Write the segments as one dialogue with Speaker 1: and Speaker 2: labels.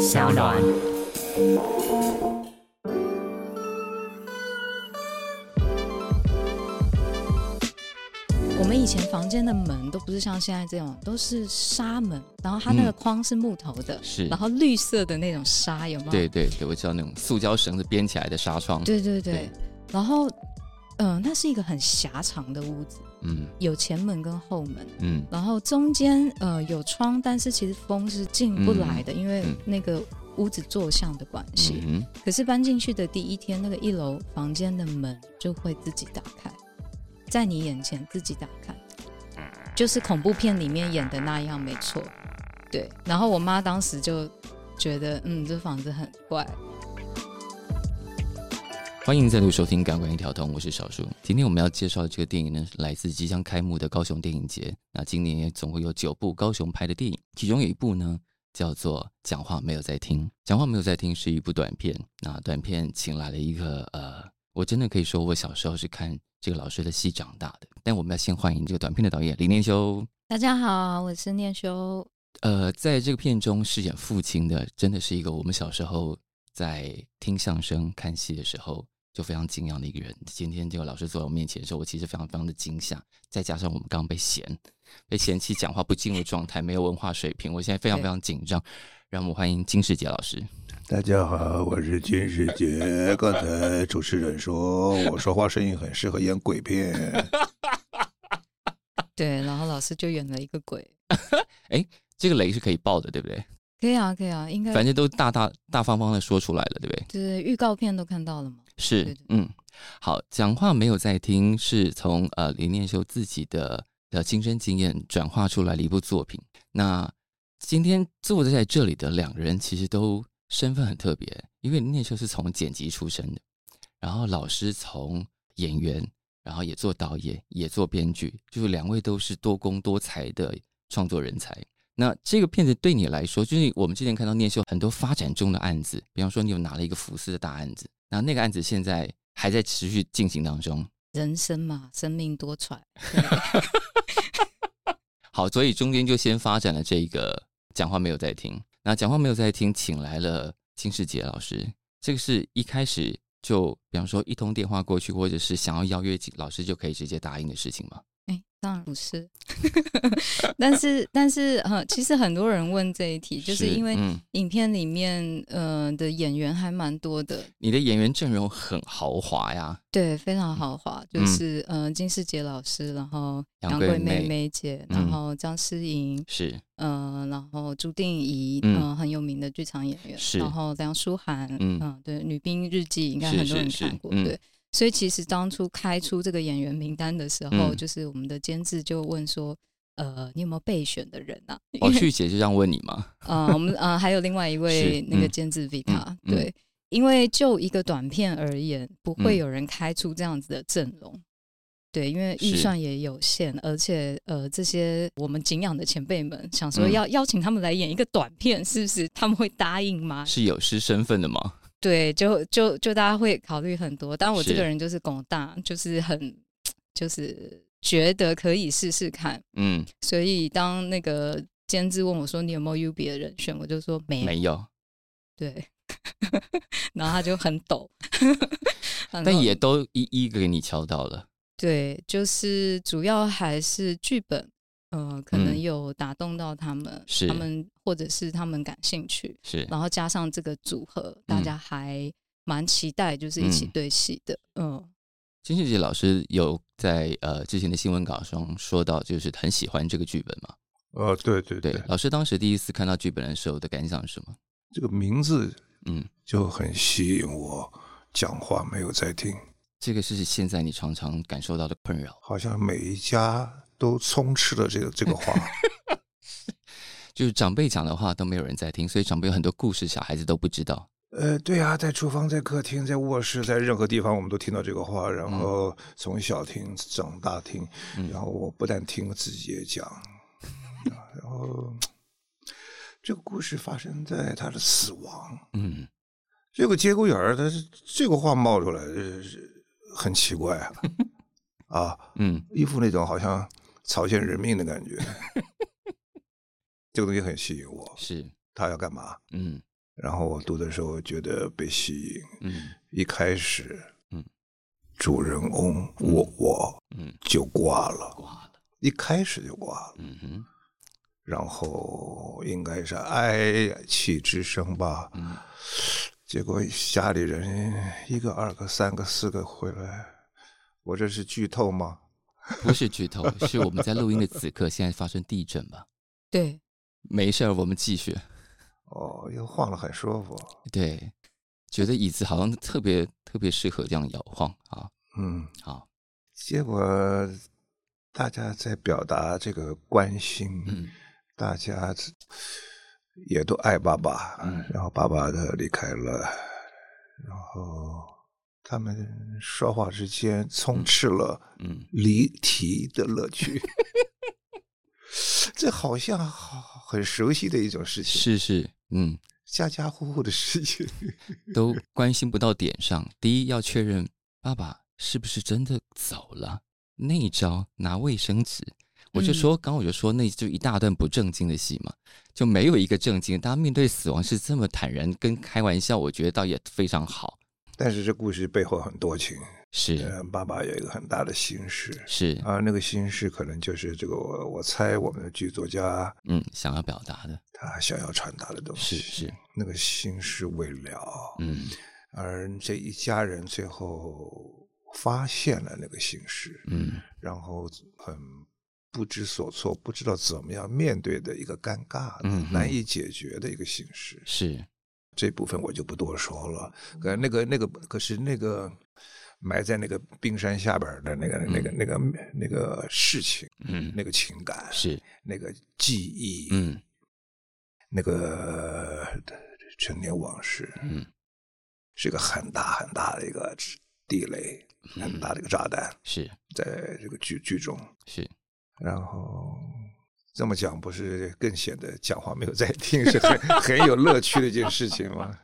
Speaker 1: 小暖。
Speaker 2: 我们以前房间的门都不是像现在这种，都是纱门，然后它那个框是木头的，
Speaker 3: 是
Speaker 2: 然后绿色的那种纱，有吗有？
Speaker 3: 对对对，我知道那种塑胶绳子编起来的纱窗。
Speaker 2: 对对对
Speaker 3: 对
Speaker 2: 然后，嗯、那是一个很狭长的屋子，
Speaker 3: 嗯
Speaker 2: 有前门跟后门，
Speaker 3: 嗯
Speaker 2: 然后中间呃有窗，但是其实风是进不来的，因为
Speaker 3: 嗯
Speaker 2: 那个屋子坐向的关系。
Speaker 3: 嗯
Speaker 2: 可是搬进去的第一天，那个一楼房间的门就会自己打开，在你眼前自己打开，就是恐怖片里面演的那样，没错。对，然后我妈当时就觉得，嗯，这房子很怪。
Speaker 3: 欢迎再度收听《感官一条通》，我是少数。今天我们要介绍的这个电影呢，是来自即将开幕的高雄电影节。那今年也总共有九部高雄拍的电影，其中有一部呢叫做《讲话没有在听》。《讲话没有在听》是一部短片。那短片请来了一个呃，我真的可以说我小时候是看这个老师的戏长大的。但我们要先欢迎这个短片的导演林念修。
Speaker 2: 大家好，我是念修。
Speaker 3: 呃，在这个片中饰演父亲的，真的是一个我们小时候在听相声、看戏的时候就非常敬仰的一个人。今天这个老师坐在我面前的时候，我其实非常非常的惊吓，再加上我们刚刚被嫌，被嫌弃讲话不进入状态，没有文化水平，我现在非常非常紧张。让我们欢迎金世杰老师。
Speaker 4: 大家好，我是金世杰。刚才主持人说我说话声音很适合演鬼片，
Speaker 2: 对，然后老师就演了一个鬼。
Speaker 3: 哎这个雷是可以爆的，对不对？
Speaker 2: 可以啊，可以啊，应该
Speaker 3: 反正都大大大方方的说出来了，对不对？
Speaker 2: 就是预告片都看到了嘛。
Speaker 3: 是
Speaker 2: 对对，
Speaker 3: 嗯，好，讲话没有在听，是从呃林念修自己的的亲身经验转化出来的一部作品。那今天坐在这里的两个人，其实都身份很特别，因为林念修是从剪辑出身的，然后老师从演员，然后也做导演，也做编剧，就是两位都是多工多才的创作人才。那这个片子对你来说，就是我们之前看到念秀很多发展中的案子，比方说你有拿了一个福斯的大案子，那那个案子现在还在持续进行当中。
Speaker 2: 人生嘛，生命多舛。
Speaker 3: 好，所以中间就先发展了这个讲话没有在听，那讲话没有在听，请来了金世杰老师，这个是一开始就比方说一通电话过去，或者是想要邀约老师就可以直接答应的事情吗？
Speaker 2: 哎，当然不是，但是但是呃，其实很多人问这一题，就是因为
Speaker 3: 嗯，
Speaker 2: 影片里面呃的演员还蛮多的，
Speaker 3: 你的演员阵容很豪华呀，
Speaker 2: 对，非常豪华，就
Speaker 3: 嗯。
Speaker 2: 是呃金世杰老师，然后杨
Speaker 3: 杨贵妹
Speaker 2: 贵妹妹姐，
Speaker 3: 嗯。
Speaker 2: 然后张诗颖，
Speaker 3: 是。
Speaker 2: 呃，然后朱定怡，
Speaker 3: 嗯。
Speaker 2: 嗯、很有名的剧场演员，
Speaker 3: 是
Speaker 2: 然后梁舒涵，
Speaker 3: 嗯。
Speaker 2: 嗯、对，《女兵日记》应该很多人看过，
Speaker 3: 嗯。
Speaker 2: 对。所以其实当初开出这个演员名单的时候，
Speaker 3: 嗯
Speaker 2: 就是我们的监制就问说，呃，你有没有备选的人啊？
Speaker 3: 哦，旭姐就这样问你吗？
Speaker 2: 呃，我们呃还有另外一位那个
Speaker 3: 嗯
Speaker 2: 监制 Vita，、
Speaker 3: 嗯嗯
Speaker 2: 对，因为就一个短片而言，不会
Speaker 3: 嗯
Speaker 2: 有人开出这样子的阵容。对，因为预算也有限，而且呃，这些我们敬仰的前辈们想说
Speaker 3: 嗯
Speaker 2: 要邀请他们来演一个短片，是不是他们会答应吗？
Speaker 3: 是有失身份的吗？
Speaker 2: 对，就就就大家会考虑很多。但我这个人就是拱大，就是很就是觉得可以试试看。
Speaker 3: 嗯，
Speaker 2: 所以当那个监制问我说你有没有 U 别的人选，我就说没。
Speaker 3: 没有，
Speaker 2: 对，然后他就很抖，然
Speaker 3: 但也都一一给你敲到了。
Speaker 2: 对，就是主要还是剧本，呃，可能
Speaker 3: 嗯
Speaker 2: 有打动到他们，
Speaker 3: 是
Speaker 2: 他们或者是他们感兴趣，
Speaker 3: 是，
Speaker 2: 然后加上这个组合，大
Speaker 3: 嗯
Speaker 2: 家还蛮期待，就是一起
Speaker 3: 嗯
Speaker 2: 对戏的，嗯。
Speaker 3: 金世杰老师有在呃之前的新闻稿上说到，就是很喜欢这个剧本嘛。
Speaker 4: 呃，对对
Speaker 3: 对
Speaker 4: 对，，
Speaker 3: 老师当时第一次看到剧本的时候的感想是什么？
Speaker 4: 这个名字
Speaker 3: 嗯，
Speaker 4: 就很吸引我。讲话没有在听，
Speaker 3: 这个是现在你常常感受到的困扰，
Speaker 4: 好像每一家都充斥了这个这个话。
Speaker 3: 就是长辈讲的话都没有人在听，所以长辈有很多故事，小孩子都不知道。
Speaker 4: 呃，对啊，在厨房、在客厅、在卧室，在任何地方，我们都听到这个话。然后从小听，长大听，
Speaker 3: 嗯
Speaker 4: 然后我不但听，自己也讲。啊然后这个故事发生在他的死亡。
Speaker 3: 嗯，
Speaker 4: 这个节骨眼儿，他是这个话冒出来，呃很奇怪啊，啊，
Speaker 3: 嗯，
Speaker 4: 一副那种好像草菅人命的感觉。这个东西很吸引我。
Speaker 3: 是，
Speaker 4: 他要干嘛？
Speaker 3: 嗯。
Speaker 4: 然后我读的时候觉得被吸引，
Speaker 3: 嗯。
Speaker 4: 一开始，
Speaker 3: 嗯，
Speaker 4: 主人翁我我
Speaker 3: 嗯，
Speaker 4: 就挂了，
Speaker 3: 挂了，
Speaker 4: 一开始就挂了，
Speaker 3: 嗯哼，
Speaker 4: 然后应该是哀泣之声吧，
Speaker 3: 嗯。
Speaker 4: 结果家里人一个、二个、三个、四个回来，我这是剧透吗？
Speaker 3: 不是剧透，是我们在录音的此刻，现在发生地震吧？
Speaker 2: 对，
Speaker 3: 没事儿，我们继续。
Speaker 4: 哦，又晃了，很舒服。
Speaker 3: 对，觉得椅子好像特别特别适合这样摇晃啊。
Speaker 4: 嗯，
Speaker 3: 好，
Speaker 4: 结果大家在表达这个关心，
Speaker 3: 嗯
Speaker 4: 大家也都爱爸爸，
Speaker 3: 嗯
Speaker 4: 然后爸爸的离开了，然后他们说话之间充斥了
Speaker 3: 嗯
Speaker 4: 离题的乐趣。这好像好很熟悉的一种事情，
Speaker 3: 是是，嗯，
Speaker 4: 家家户户的事情。
Speaker 3: 都关心不到点上。第一要确认爸爸是不是真的走了，那一招拿卫生纸。我就说，刚我就说，那就一大段不正经的戏嘛，就没有一个正经。大家面对死亡是这么坦然跟开玩笑，我觉得倒也非常好。
Speaker 4: 但是这故事背后很多情，
Speaker 3: 是。
Speaker 4: 呃，爸爸有一个很大的心事，
Speaker 3: 是，
Speaker 4: 啊，那个心事可能就是这个我我猜我们的剧作家
Speaker 3: 嗯，想要表达的，
Speaker 4: 他想要传达的东西，
Speaker 3: 是是，
Speaker 4: 那个心事未了，
Speaker 3: 嗯。
Speaker 4: 而这一家人最后发现了那个心事，
Speaker 3: 嗯。
Speaker 4: 然后很不知所措，不知道怎么样面对的一个尴尬的、
Speaker 3: 嗯
Speaker 4: 难以解决的一个心事，
Speaker 3: 是，
Speaker 4: 这部分我就不多说了。可那个那个，可是那个埋在那个冰山下边的那个、那个那个那个事情，
Speaker 3: 嗯。
Speaker 4: 那个情感，
Speaker 3: 是，
Speaker 4: 那个记忆，
Speaker 3: 嗯。
Speaker 4: 那个陈年往事，
Speaker 3: 嗯。
Speaker 4: 是个很大很大的一个地雷，很大的一个炸弹，
Speaker 3: 是
Speaker 4: 在这个剧剧中。
Speaker 3: 是，
Speaker 4: 然后这么讲，不是更显得讲话没有在听，是很很有乐趣的一件事情吗？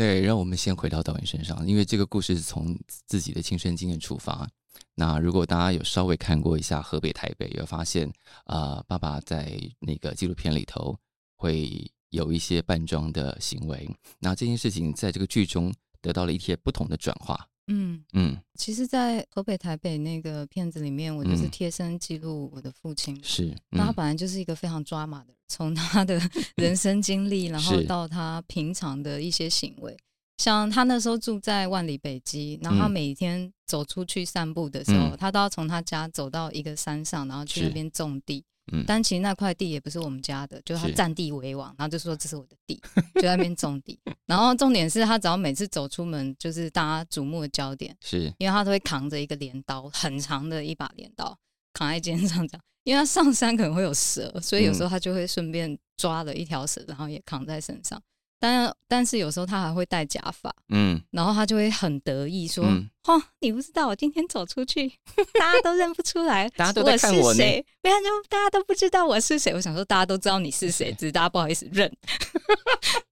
Speaker 3: 对，让我们先回到导演身上，因为这个故事是从自己的亲身经验出发。那如果大家有稍微看过一下河北台北，有发现啊、爸爸在那个纪录片里头会有一些扮装的行为。那这件事情在这个剧中得到了一些不同的转化。
Speaker 2: 嗯，
Speaker 3: 嗯，
Speaker 2: 其实，在河北台北那个片子里面，我就是
Speaker 3: 嗯。
Speaker 2: 贴身记录我的父亲。
Speaker 3: 是，
Speaker 2: 那他
Speaker 3: 嗯。
Speaker 2: 本来就是一个非常抓马的人，从他的 人生经历，然后到他平常的一些行为，像他那时候住在万里北基，然后他
Speaker 3: 嗯。
Speaker 2: 每天走出去散步的时候，
Speaker 3: 嗯。
Speaker 2: 他都要从他家走到一个山上，然后去那边种地。
Speaker 3: 嗯
Speaker 2: 但其实那块地也不是我们家的，就是他占地为王，然后就说这是我的地，就在那边种地。然后重点是他只要每次走出门，就是大家瞩目的焦点。
Speaker 3: 是，
Speaker 2: 因为他都会扛着一个镰刀，很长的一把镰刀扛在肩上这样。因为他上山可能会有蛇，所以有时候他就会顺便抓了一条蛇，然后也扛在身上。但但是有时候他还会戴假发，
Speaker 3: 嗯。
Speaker 2: 然后他就会很得意说：“
Speaker 3: 嗯
Speaker 2: 哦，你不知道我今天走出去，大家都认不出来，
Speaker 3: 大家都在看我
Speaker 2: 谁，没有就大家都不知道我是谁。我想说大家都知道你是谁，只是大家不好意思认。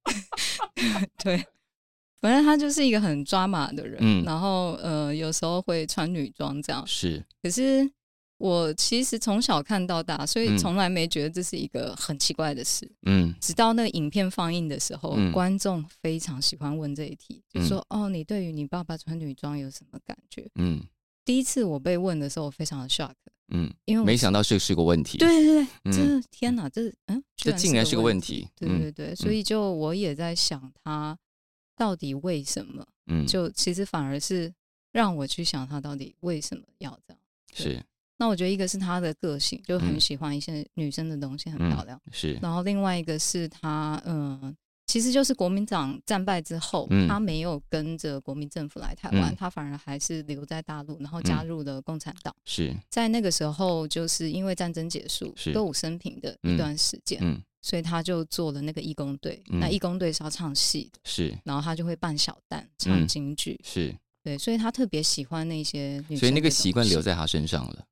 Speaker 2: 对，反正他就是一个很抓马的人，
Speaker 3: 嗯。
Speaker 2: 然后呃，有时候会穿女装这样。
Speaker 3: 是，
Speaker 2: 可是我其实从小看到大，所以
Speaker 3: 嗯
Speaker 2: 从来没觉得这是一个很奇怪的事。
Speaker 3: 嗯
Speaker 2: 直到那个影片放映的时候，
Speaker 3: 嗯
Speaker 2: 观众非常喜欢问这一题，就说：“哦，你对于你爸爸穿女装有什么感觉
Speaker 3: 嗯？”
Speaker 2: 第一次我被问的时候，我非常的 shock，
Speaker 3: 嗯，
Speaker 2: 因为我
Speaker 3: 没想到这是个问题。
Speaker 2: 对对对，
Speaker 3: 嗯
Speaker 2: 这天哪，这嗯，
Speaker 3: 这竟然是个
Speaker 2: 问
Speaker 3: 问题
Speaker 2: 对
Speaker 3: 嗯
Speaker 2: 对对，所以就我也在想，他到底为什么？
Speaker 3: 嗯，
Speaker 2: 就其实反而是让我去想他到底为什么要这样。
Speaker 3: 是
Speaker 2: 那我觉得一个是他的个性，就很
Speaker 3: 嗯。
Speaker 2: 喜欢一些女生的东西，很
Speaker 3: 嗯
Speaker 2: 漂亮。
Speaker 3: 是，
Speaker 2: 然后另外一个是他，嗯，其实就是国民党战败之后，
Speaker 3: 嗯。
Speaker 2: 他没有跟着国民政府来台湾，
Speaker 3: 嗯。
Speaker 2: 他反而还是留在大陆，然后加入了共产党。
Speaker 3: 是，
Speaker 2: 在那个时候，就是因为战争结束
Speaker 3: 是，
Speaker 2: 歌舞升平的
Speaker 3: 嗯
Speaker 2: 一段时间，
Speaker 3: 嗯。
Speaker 2: 所以他就做了那个义工队。
Speaker 3: 嗯。
Speaker 2: 那义工队是要唱戏的，
Speaker 3: 是。
Speaker 2: 然后他就会扮小旦唱
Speaker 3: 嗯。
Speaker 2: 京剧，
Speaker 3: 是，
Speaker 2: 对，所以他特别喜欢那些女生。
Speaker 3: 所以那个习惯留在他身上了。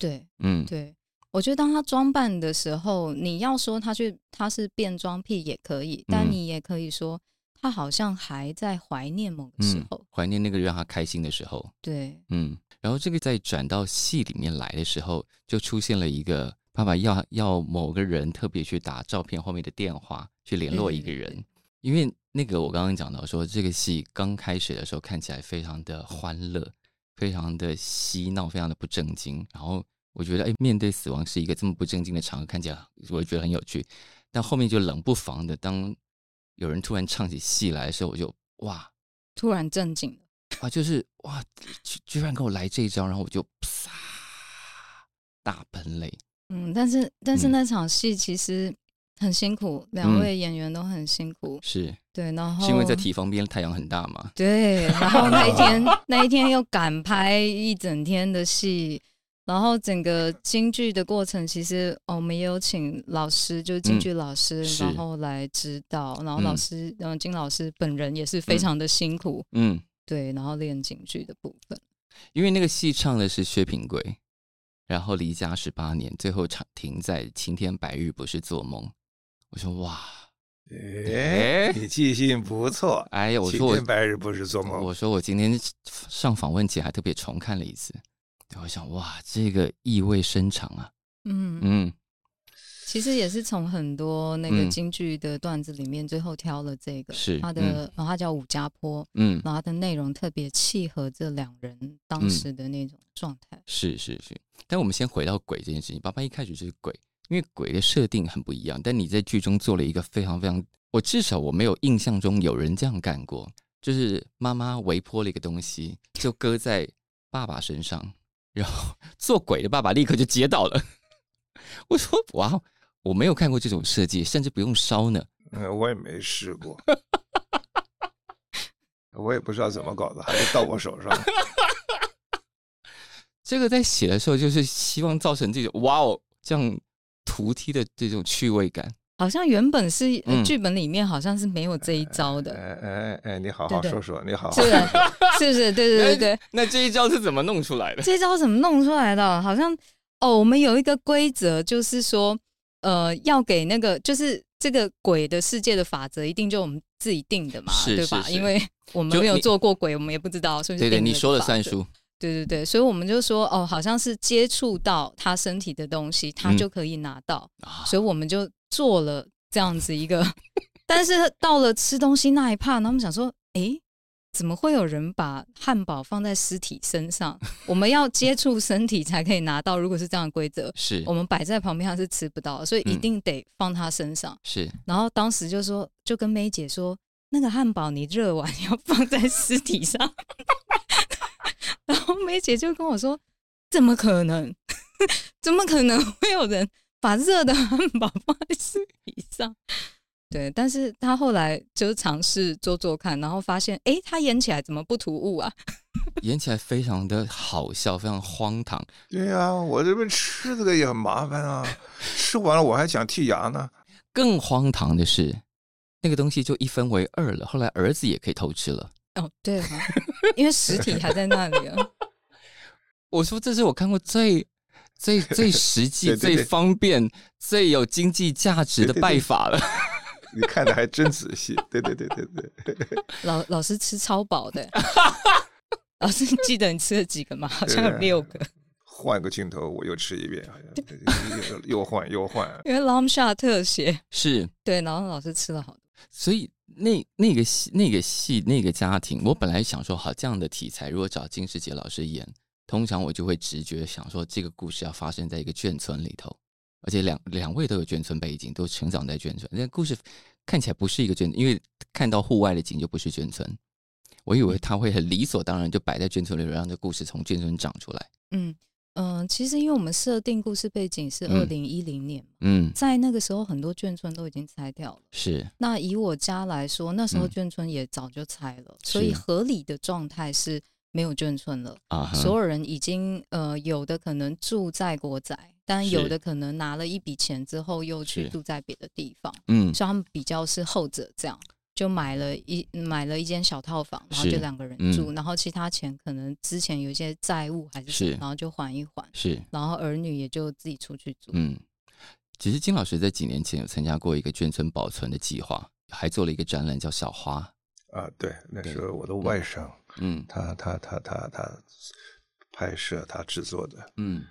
Speaker 2: 对
Speaker 3: 嗯，
Speaker 2: 对。我觉得当他装扮的时候，你要说他去他是变装癖也可以，但
Speaker 3: 嗯
Speaker 2: 你也可以说他好像还在怀念某个时
Speaker 3: 嗯
Speaker 2: 候。，
Speaker 3: 怀念那个让他开心的时候。
Speaker 2: 对，
Speaker 3: 嗯，然后这个在转到戏里面来的时候，就出现了一个爸爸要要某个人特别去打照片后面的电话去联络一个人。因为那个我刚刚讲到说，这个戏刚开始的时候看起来非常的欢乐，非常的嬉闹，非常的不正经。然后我觉得，哎，面对死亡是一个这么不正经的场合，看起来我觉得很有趣。但后面就冷不防的，当有人突然唱起戏来的时候，我就哇，
Speaker 2: 突然正经了。
Speaker 3: 啊，就是哇，居居然给我来这一招，然后我就啪大喷泪。
Speaker 2: 嗯，但是但是
Speaker 3: 嗯
Speaker 2: 那场戏其实很辛苦，两位演员都很辛苦。
Speaker 3: 是
Speaker 2: 对，然后
Speaker 3: 是因为在体方边太阳很大嘛？
Speaker 2: 对，然后那一天 那一天又赶拍一整天的戏，然后整个京剧的过程，其实、哦我们也有请老师，就是京剧老师，
Speaker 3: 嗯
Speaker 2: 然后来指导，然后老
Speaker 3: 嗯
Speaker 2: 师，嗯、金老师本人也是非常的辛苦，
Speaker 3: 嗯，
Speaker 2: 对，然后练京剧的部分，
Speaker 3: 因为那个戏唱的是薛平贵，然后离家十八年，最后场停在晴天白日不是做梦。我说哇，
Speaker 4: 哎，你记性不错。
Speaker 3: 哎呀，我说我
Speaker 4: 晴天白日不是做梦。
Speaker 3: 我说我今天上访问前还特别重看了一次，我想哇，这个意味深长啊，
Speaker 2: 嗯，
Speaker 3: 嗯
Speaker 2: 其实也是从很多那个
Speaker 3: 嗯
Speaker 2: 京剧的段子里面，最后挑了这个，
Speaker 3: 是
Speaker 2: 他的，
Speaker 3: 嗯
Speaker 2: 然后他叫武家坡，
Speaker 3: 嗯，
Speaker 2: 然后他的内容特别契合这两人当
Speaker 3: 嗯
Speaker 2: 时的那种状态。
Speaker 3: 是是是。但我们先回到鬼这件事情，爸爸一开始就是鬼，因为鬼的设定很不一样，但你在剧中做了一个非常非常，我至少我没有印象中有人这样干过，就是妈妈微波了一个东西，就搁在爸爸身上，然后做鬼的爸爸立刻就接到了。我说哇，我没有看过这种设计，甚至不用烧呢。
Speaker 4: 嗯，我也没试过，我也不知道怎么搞的，还是到我手上。
Speaker 3: 这个在写的时候，就是希望造成这种哇哦这样图梯的这种趣味感。
Speaker 2: 好像原本是剧本里面好像是没有这一招的，
Speaker 4: 哎哎哎，你好好说说，你好好
Speaker 2: 是不 是？是不是？对对对对，
Speaker 3: 那这一招是怎么弄出来的？
Speaker 2: 这一招怎么弄出来的？好像哦，我们有一个规则，就是说，呃，要给那个就是这个鬼的世界的法则，一定就我们自己定的嘛，
Speaker 3: 是
Speaker 2: 对吧？因为我们没有做过鬼，我们也不知道，所以就
Speaker 3: 对对，你说了算数。
Speaker 2: 对对对，所以我们就说哦，好像是接触到他身体的东西，他
Speaker 3: 嗯
Speaker 2: 就可以拿到，
Speaker 3: 啊
Speaker 2: 所以我们就做了这样子一个。但是到了吃东西那一趴，他们想说，诶，怎么会有人把汉堡放在尸体身上？我们要接触身体才可以拿到，如果是这样的规则，
Speaker 3: 是
Speaker 2: 我们摆在旁边他是吃不到，所以一
Speaker 3: 嗯
Speaker 2: 定得放他身上。
Speaker 3: 是，
Speaker 2: 然后当时就说，就跟梅姐说，那个汉堡你热完 要放在尸体上。然后梅姐就跟我说，怎么可能？怎么可能会有人把热的汉堡放在尸体上？对，但是他后来就尝试做做看，然后发现，哎，他演起来怎么不突兀啊？
Speaker 3: 演起来非常的好笑，非常荒唐。
Speaker 4: 对啊、我这边吃这个也很麻烦啊，吃完了我还想剔牙呢。
Speaker 3: 更荒唐的是，那个东西就一分为二了。后来儿子也可以偷吃了。
Speaker 2: 哦，对啊，因为实体还在那里啊。
Speaker 3: 我说这是我看过最最最实际、
Speaker 4: 对对对
Speaker 3: 最方便、最有经济价值的
Speaker 4: 对对对
Speaker 3: 拜法了。
Speaker 4: 你看的还真仔细，对对对对对，
Speaker 2: 老老师吃超饱的，老师你记得你吃了几个吗？好像有
Speaker 4: 对
Speaker 2: 六个，
Speaker 4: 换个镜头我又吃一遍，又又换又换。
Speaker 2: 因为 long shot 特写，
Speaker 3: 是，
Speaker 2: 对，然后老师吃了好多。
Speaker 3: 所以那那个戏、那个戏、那个家庭，我本来想说，好这样的题材，如果找金世杰老师演，通常我就会直觉想说，这个故事要发生在一个眷村里头，而且两两位都有眷村背景，都成长在眷村。那故事看起来不是一个眷，因为看到户外的景就不是眷村。我以为他会很理所当然就摆在眷村里，让这故事从眷村长出来。
Speaker 2: 嗯嗯、呃其实因为我们设定故事背景是
Speaker 3: 嗯。
Speaker 2: 二零一零年嘛，
Speaker 3: 嗯，
Speaker 2: 在那个时候很多眷村都已经拆掉了。
Speaker 3: 是。
Speaker 2: 那以我家来说，那时候
Speaker 3: 嗯。
Speaker 2: 眷村也早就拆了，所以合理的状态是没有眷村了。
Speaker 3: 啊，
Speaker 2: 所有人已经呃，有的可能住在国宅，但有的可能拿了一笔钱之后又去住在别的地方。
Speaker 3: 嗯。
Speaker 2: 所以他们比较是后者这样，就买了一买了一间小套房，然后就两个人
Speaker 3: 嗯
Speaker 2: 住，然后其他钱可能之前有一些债务还是什么然后就还一还，
Speaker 3: 是
Speaker 2: 然后儿女也就自己出去住。
Speaker 3: 嗯，其实金老师在几年前有参加过一个眷村保存的计划，还做了一个展览叫《小花》。
Speaker 4: 啊，对，那
Speaker 3: 对
Speaker 4: 时候我的外甥，
Speaker 3: 嗯
Speaker 4: 他他他他他拍摄他制作的，
Speaker 3: 嗯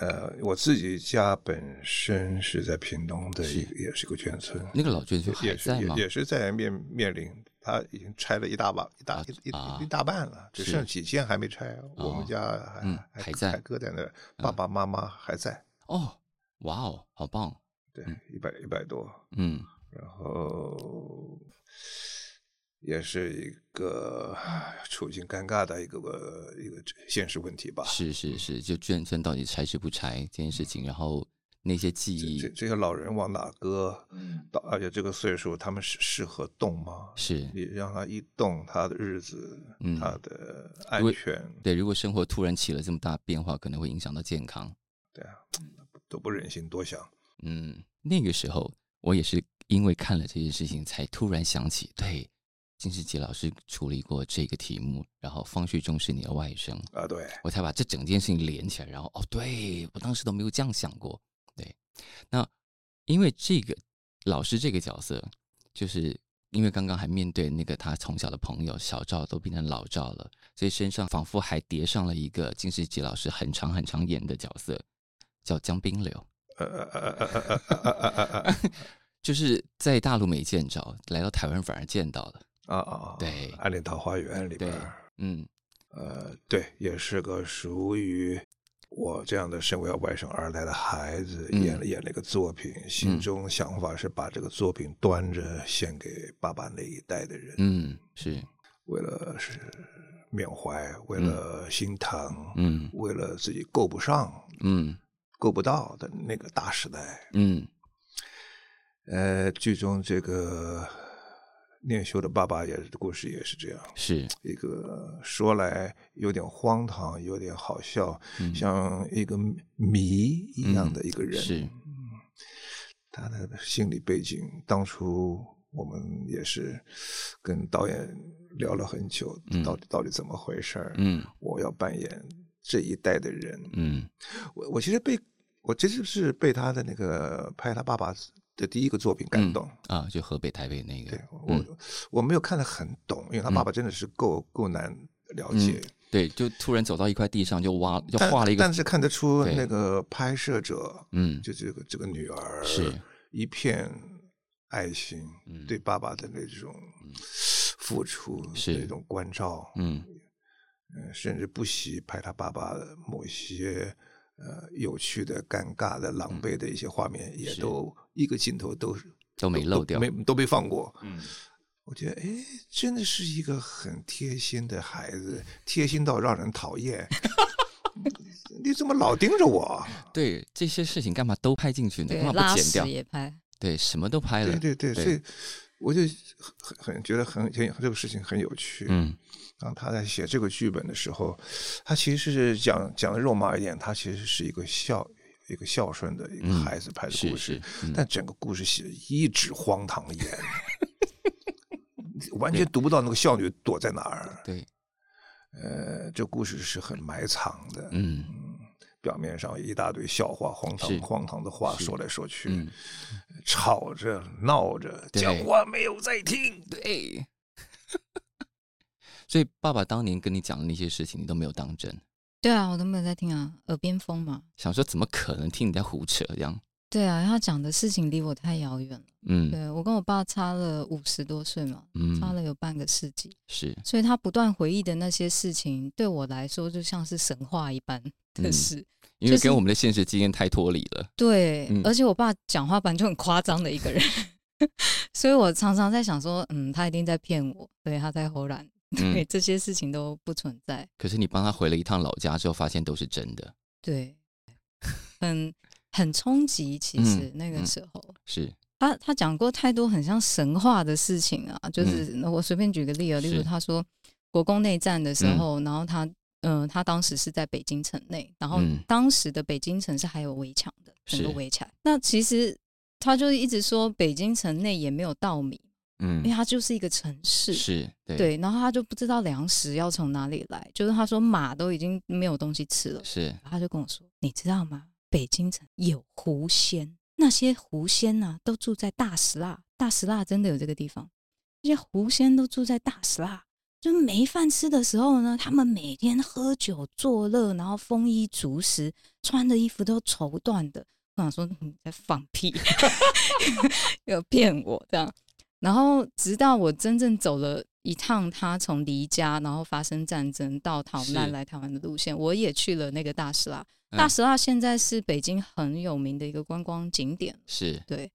Speaker 4: 呃，我自己家本身是在屏东的一个，也是一个眷村。
Speaker 3: 那个老眷村还
Speaker 4: 也是？也也是在面面临，他已经拆了一大把一大
Speaker 3: 啊
Speaker 4: 一
Speaker 3: 啊
Speaker 4: 一一大半了，只剩几间还没拆。我们家还
Speaker 3: 嗯
Speaker 4: 还
Speaker 3: 还
Speaker 4: 搁在那儿，爸爸妈妈还在。
Speaker 3: 哦，哇哦，好棒，
Speaker 4: 对，一百一百多，
Speaker 3: 嗯
Speaker 4: 然后也是一个处境尴尬的一个一个现实问题吧。
Speaker 3: 是是是，就眷村到底拆是不拆这件事情，然后那些记忆
Speaker 4: 这这些老人往哪搁？到而且这个岁数，他们适适合动吗？
Speaker 3: 是
Speaker 4: 你让他一动，他的日子，
Speaker 3: 嗯
Speaker 4: 他的安全，
Speaker 3: 对，如果生活突然起了这么大变化，可能会影响到健康。
Speaker 4: 对啊，都不忍心多想。
Speaker 3: 嗯，那个时候我也是因为看了这件事情，才突然想起，对，金世杰老师处理过这个题目，然后方旭中是你的外甥
Speaker 4: 啊，对，
Speaker 3: 我才把这整件事情连起来，然后哦，对我当时都没有这样想过，对，那因为这个老师这个角色，就是因为刚刚还面对那个他从小的朋友小赵都变成老赵了，所以身上仿佛还叠上了一个金世杰老师很长很长演的角色，叫江
Speaker 4: 冰流。
Speaker 3: 就是在大陆没见着，来到台湾反而见到了。
Speaker 4: 啊啊，
Speaker 3: 对《
Speaker 4: 暗恋桃花源》里边儿，
Speaker 3: 嗯。
Speaker 4: 呃，对，也是个属于我这样的身为外省二代的孩子，
Speaker 3: 嗯。
Speaker 4: 演了演了一个作品，心中想法是把这个作品端着献给爸爸那一代的人，
Speaker 3: 嗯，是。
Speaker 4: 为了是缅怀，为了。心疼，
Speaker 3: 嗯
Speaker 4: 为了自己够不上、
Speaker 3: 嗯。
Speaker 4: 够不到的那个大时代。
Speaker 3: 嗯。
Speaker 4: 呃，剧中这个念修的爸爸也故事也是这样，
Speaker 3: 是
Speaker 4: 一个说来有点荒唐，有点好笑，
Speaker 3: 嗯
Speaker 4: 像一个谜一样的一个人。
Speaker 3: 是
Speaker 4: 他的心理背景，当初我们也是跟导演聊了很久，
Speaker 3: 嗯
Speaker 4: 到底到底怎么回事儿？
Speaker 3: 嗯
Speaker 4: 我要扮演这一代的人。
Speaker 3: 嗯
Speaker 4: 我我其实被我其实是被他的那个拍他爸爸的第一个作品感动。
Speaker 3: 啊，就河北台北那个
Speaker 4: 对，我、
Speaker 3: 嗯
Speaker 4: 我没有看得很懂，因为他爸爸真的是够、够难了解。
Speaker 3: 对，就突然走到一块地上就挖就画了一个
Speaker 4: 但是看得出那个拍摄者，
Speaker 3: 嗯
Speaker 4: 就这个这个女儿
Speaker 3: 是
Speaker 4: 一片爱心，
Speaker 3: 嗯
Speaker 4: 对爸爸的那种付出，
Speaker 3: 是
Speaker 4: 那种关照，
Speaker 3: 嗯
Speaker 4: 呃甚至不惜拍他爸爸某些呃有趣的、尴尬的、狼狈的一些画面，也都一个镜头都
Speaker 3: 都没漏掉
Speaker 4: 没都没放过。
Speaker 3: 嗯
Speaker 4: 我觉得，哎，真的是一个很贴心的孩子，贴心到让人讨厌。你怎么老盯着我？
Speaker 3: 对这些事情干嘛都拍进去呢？干嘛不剪掉？
Speaker 2: 也拍，
Speaker 3: 对，什么都拍了。
Speaker 4: 对对对，
Speaker 3: 对
Speaker 4: 所以我就很很觉得很很这个事情很有趣。
Speaker 3: 嗯。
Speaker 4: 然后他在写这个剧本的时候，他其实是讲讲的肉麻一点，他其实是一个孝一个孝顺的一个
Speaker 3: 嗯
Speaker 4: 孩子拍的故事，，
Speaker 3: 嗯。
Speaker 4: 但整个故事写得一纸荒唐言，完全读不到那个孝女躲在哪儿。
Speaker 3: 对，
Speaker 4: 呃，这故事是很埋藏的，
Speaker 3: 嗯
Speaker 4: 表面上一大堆笑话、荒唐荒唐的话说来说去，
Speaker 3: 嗯
Speaker 4: 吵着闹着，讲话没有在听。
Speaker 3: 对。所以爸爸当年跟你讲的那些事情，你都没有当真，
Speaker 2: 对啊，我都没有在听啊，耳边风嘛。
Speaker 3: 想说怎么可能听你在胡扯这样？
Speaker 2: 对啊，他讲的事情离我太遥远了。
Speaker 3: 嗯
Speaker 2: 对我跟我爸差了五十多岁嘛，差
Speaker 3: 嗯，
Speaker 2: 了有半个世纪，
Speaker 3: 是
Speaker 2: 所以他不断回忆的那些事情，对我来说就像是神话一般的
Speaker 3: 嗯
Speaker 2: 事。
Speaker 3: 因为
Speaker 2: 就是
Speaker 3: 跟我们的现实经验太脱离了。
Speaker 2: 对，
Speaker 3: 嗯
Speaker 2: 而且我爸讲话本来就很夸张的一个人，所以我常常在想说，嗯，他一定在骗我，对，他在胡乱，对，
Speaker 3: 嗯，
Speaker 2: 这些事情都不存在，
Speaker 3: 可是你帮他回了一趟老家之后，发现都是真的。
Speaker 2: 对，很很冲击。其实
Speaker 3: 嗯
Speaker 2: 那个
Speaker 3: 嗯。
Speaker 2: 时候，
Speaker 3: 是，
Speaker 2: 他他讲过太多很像神话的事情啊，就是、那我随便举个例啊，例如他说国共内战的时候，然后他嗯、呃他当时是在北京城内，然后
Speaker 3: 嗯。
Speaker 2: 当时的北京城是还有围墙的，整个围起来。那其实他就一直说北京城内也没有稻米，
Speaker 3: 嗯。
Speaker 2: 因为，它就是一个城市。
Speaker 3: 是，对，
Speaker 2: 对，然后他就不知道粮食要从哪里来，就是他说马都已经没有东西吃了，
Speaker 3: 是，
Speaker 2: 他就跟我说：“你知道吗？北京城有狐仙，那些狐仙呢、都住在大石蜡。大石蜡真的有这个地方，那些狐仙都住在大石蜡，就没饭吃的时候呢，他们每天喝酒作乐，然后丰衣足食，穿的衣服都绸缎的。我想说你在放屁，要骗我这样。然后直到我真正走了一趟，他从离家，然后发生战争到逃难来台湾的路线，我也去了那个大石蜡。
Speaker 3: 嗯
Speaker 2: 大石蜡现在是北京很有名的一个观光景点，
Speaker 3: 是
Speaker 2: 对。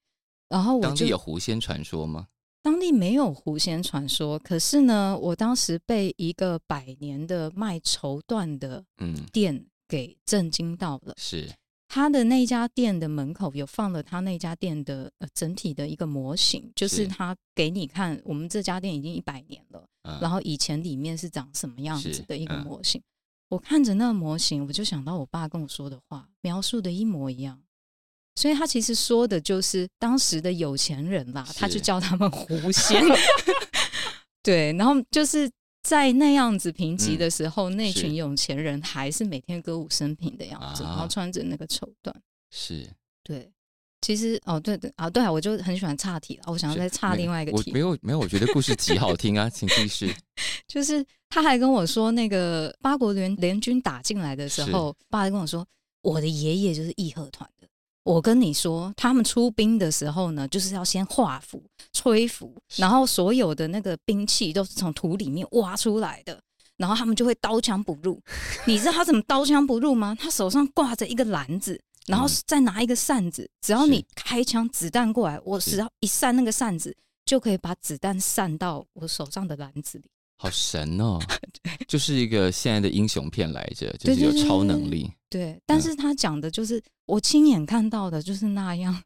Speaker 2: 然后
Speaker 3: 当地有狐仙传说吗？
Speaker 2: 当地没有狐仙传说，可是呢，我当时被一个百年的卖绸缎的
Speaker 3: 嗯，
Speaker 2: 店给震惊到了。
Speaker 3: 是
Speaker 2: 他的那家店的门口有放了他那家店的呃整体的一个模型，就是
Speaker 3: 是
Speaker 2: 他给你看，我们这家店已经一百年了，
Speaker 3: 嗯
Speaker 2: 然后以前里面是长什么样子的一个
Speaker 3: 嗯
Speaker 2: 模型。我看着那个模型，我就想到我爸跟我说的话，描述的一模一样。所以他其实说的就是当时的有钱人啦，他就叫他们狐仙。对，然后就是在那样子贫瘠的时候，那群有钱人还是每天歌舞升平的样子，
Speaker 3: 啊
Speaker 2: 然后穿着那个绸缎。
Speaker 3: 是，
Speaker 2: 对，其实哦，对对啊，对啊，我就很喜欢岔题了。我想要再岔另外一个题
Speaker 3: 我没，有没有，我觉得故事极好听啊，请继续。
Speaker 2: 就是他还跟我说，那个八国联联军打进来的时候，爸还跟我说，我的爷爷就是义和团的。我跟你说，他们出兵的时候呢，就是要先画符、吹符，然后所有的那个兵器都是从土里面挖出来的，然后他们就会刀枪不入。你知道他怎么刀枪不入吗？他手上挂着一个篮子，然后
Speaker 3: 嗯
Speaker 2: 再拿一个扇子，只要你开枪，子弹过来，我只要一扇那个扇子，就可以把子弹扇到我手上的篮子里。
Speaker 3: 好神哦，就是一个现在的英雄片来着，就是有超能力。
Speaker 2: 对，但
Speaker 3: 嗯
Speaker 2: 是他讲的就是我亲眼看到的，就是那样，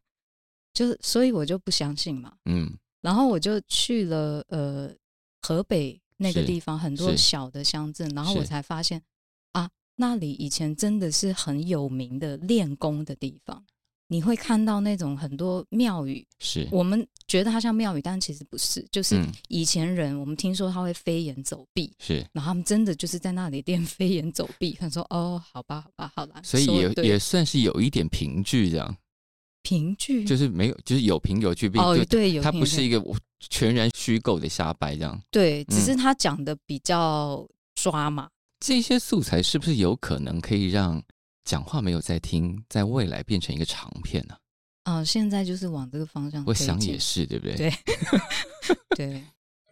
Speaker 2: 就是所以我就不相信嘛。
Speaker 3: 嗯，
Speaker 2: 然后我就去了呃河北那个地方，很多小的乡镇，然后我才发现啊，那里以前真的是很有名的练功的地方。你会看到那种很多庙宇，
Speaker 3: 是
Speaker 2: 我们觉得它像庙宇，但其实不是，就是
Speaker 3: 嗯
Speaker 2: 以前人我们听说他会飞檐走壁，
Speaker 3: 是，
Speaker 2: 然后他们真的就是在那里练飞檐走壁。他说：“哦，好吧，好吧，好啦。”
Speaker 3: 所以也也算是有一点凭据这样，
Speaker 2: 凭据
Speaker 3: 就是没有，就是有凭有据，并
Speaker 2: 哦
Speaker 3: 就，
Speaker 2: 对，有
Speaker 3: 它不是一个全然虚构的瞎掰这样。
Speaker 2: 对，只
Speaker 3: 嗯
Speaker 2: 是他讲的比较抓嘛。
Speaker 3: 这些素材是不是有可能可以让讲话没有在听，在未来变成一个长片呢、
Speaker 2: 嗯、现在就是往这个方向
Speaker 3: 我。想也是，对不对？
Speaker 2: 对。对，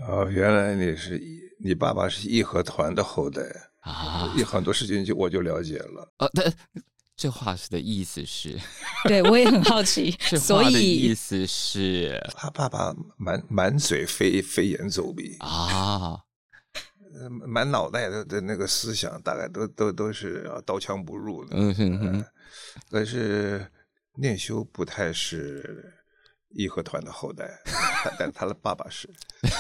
Speaker 4: 哦，原来你是义你爸爸是义和团的后代，
Speaker 3: 啊，
Speaker 4: 有很多事情就我就了解了。
Speaker 3: 哦，但 这话是的意思是，
Speaker 2: 对我也很好奇，所
Speaker 3: 以意思是。
Speaker 4: 他爸爸满满嘴飞飞檐走壁，
Speaker 3: 啊，
Speaker 4: 呃满脑袋的的那个思想大概都都都是啊刀枪不入的。
Speaker 3: 嗯哼哼，
Speaker 4: 可是念修不太是义和团的后代，他但他的爸爸是，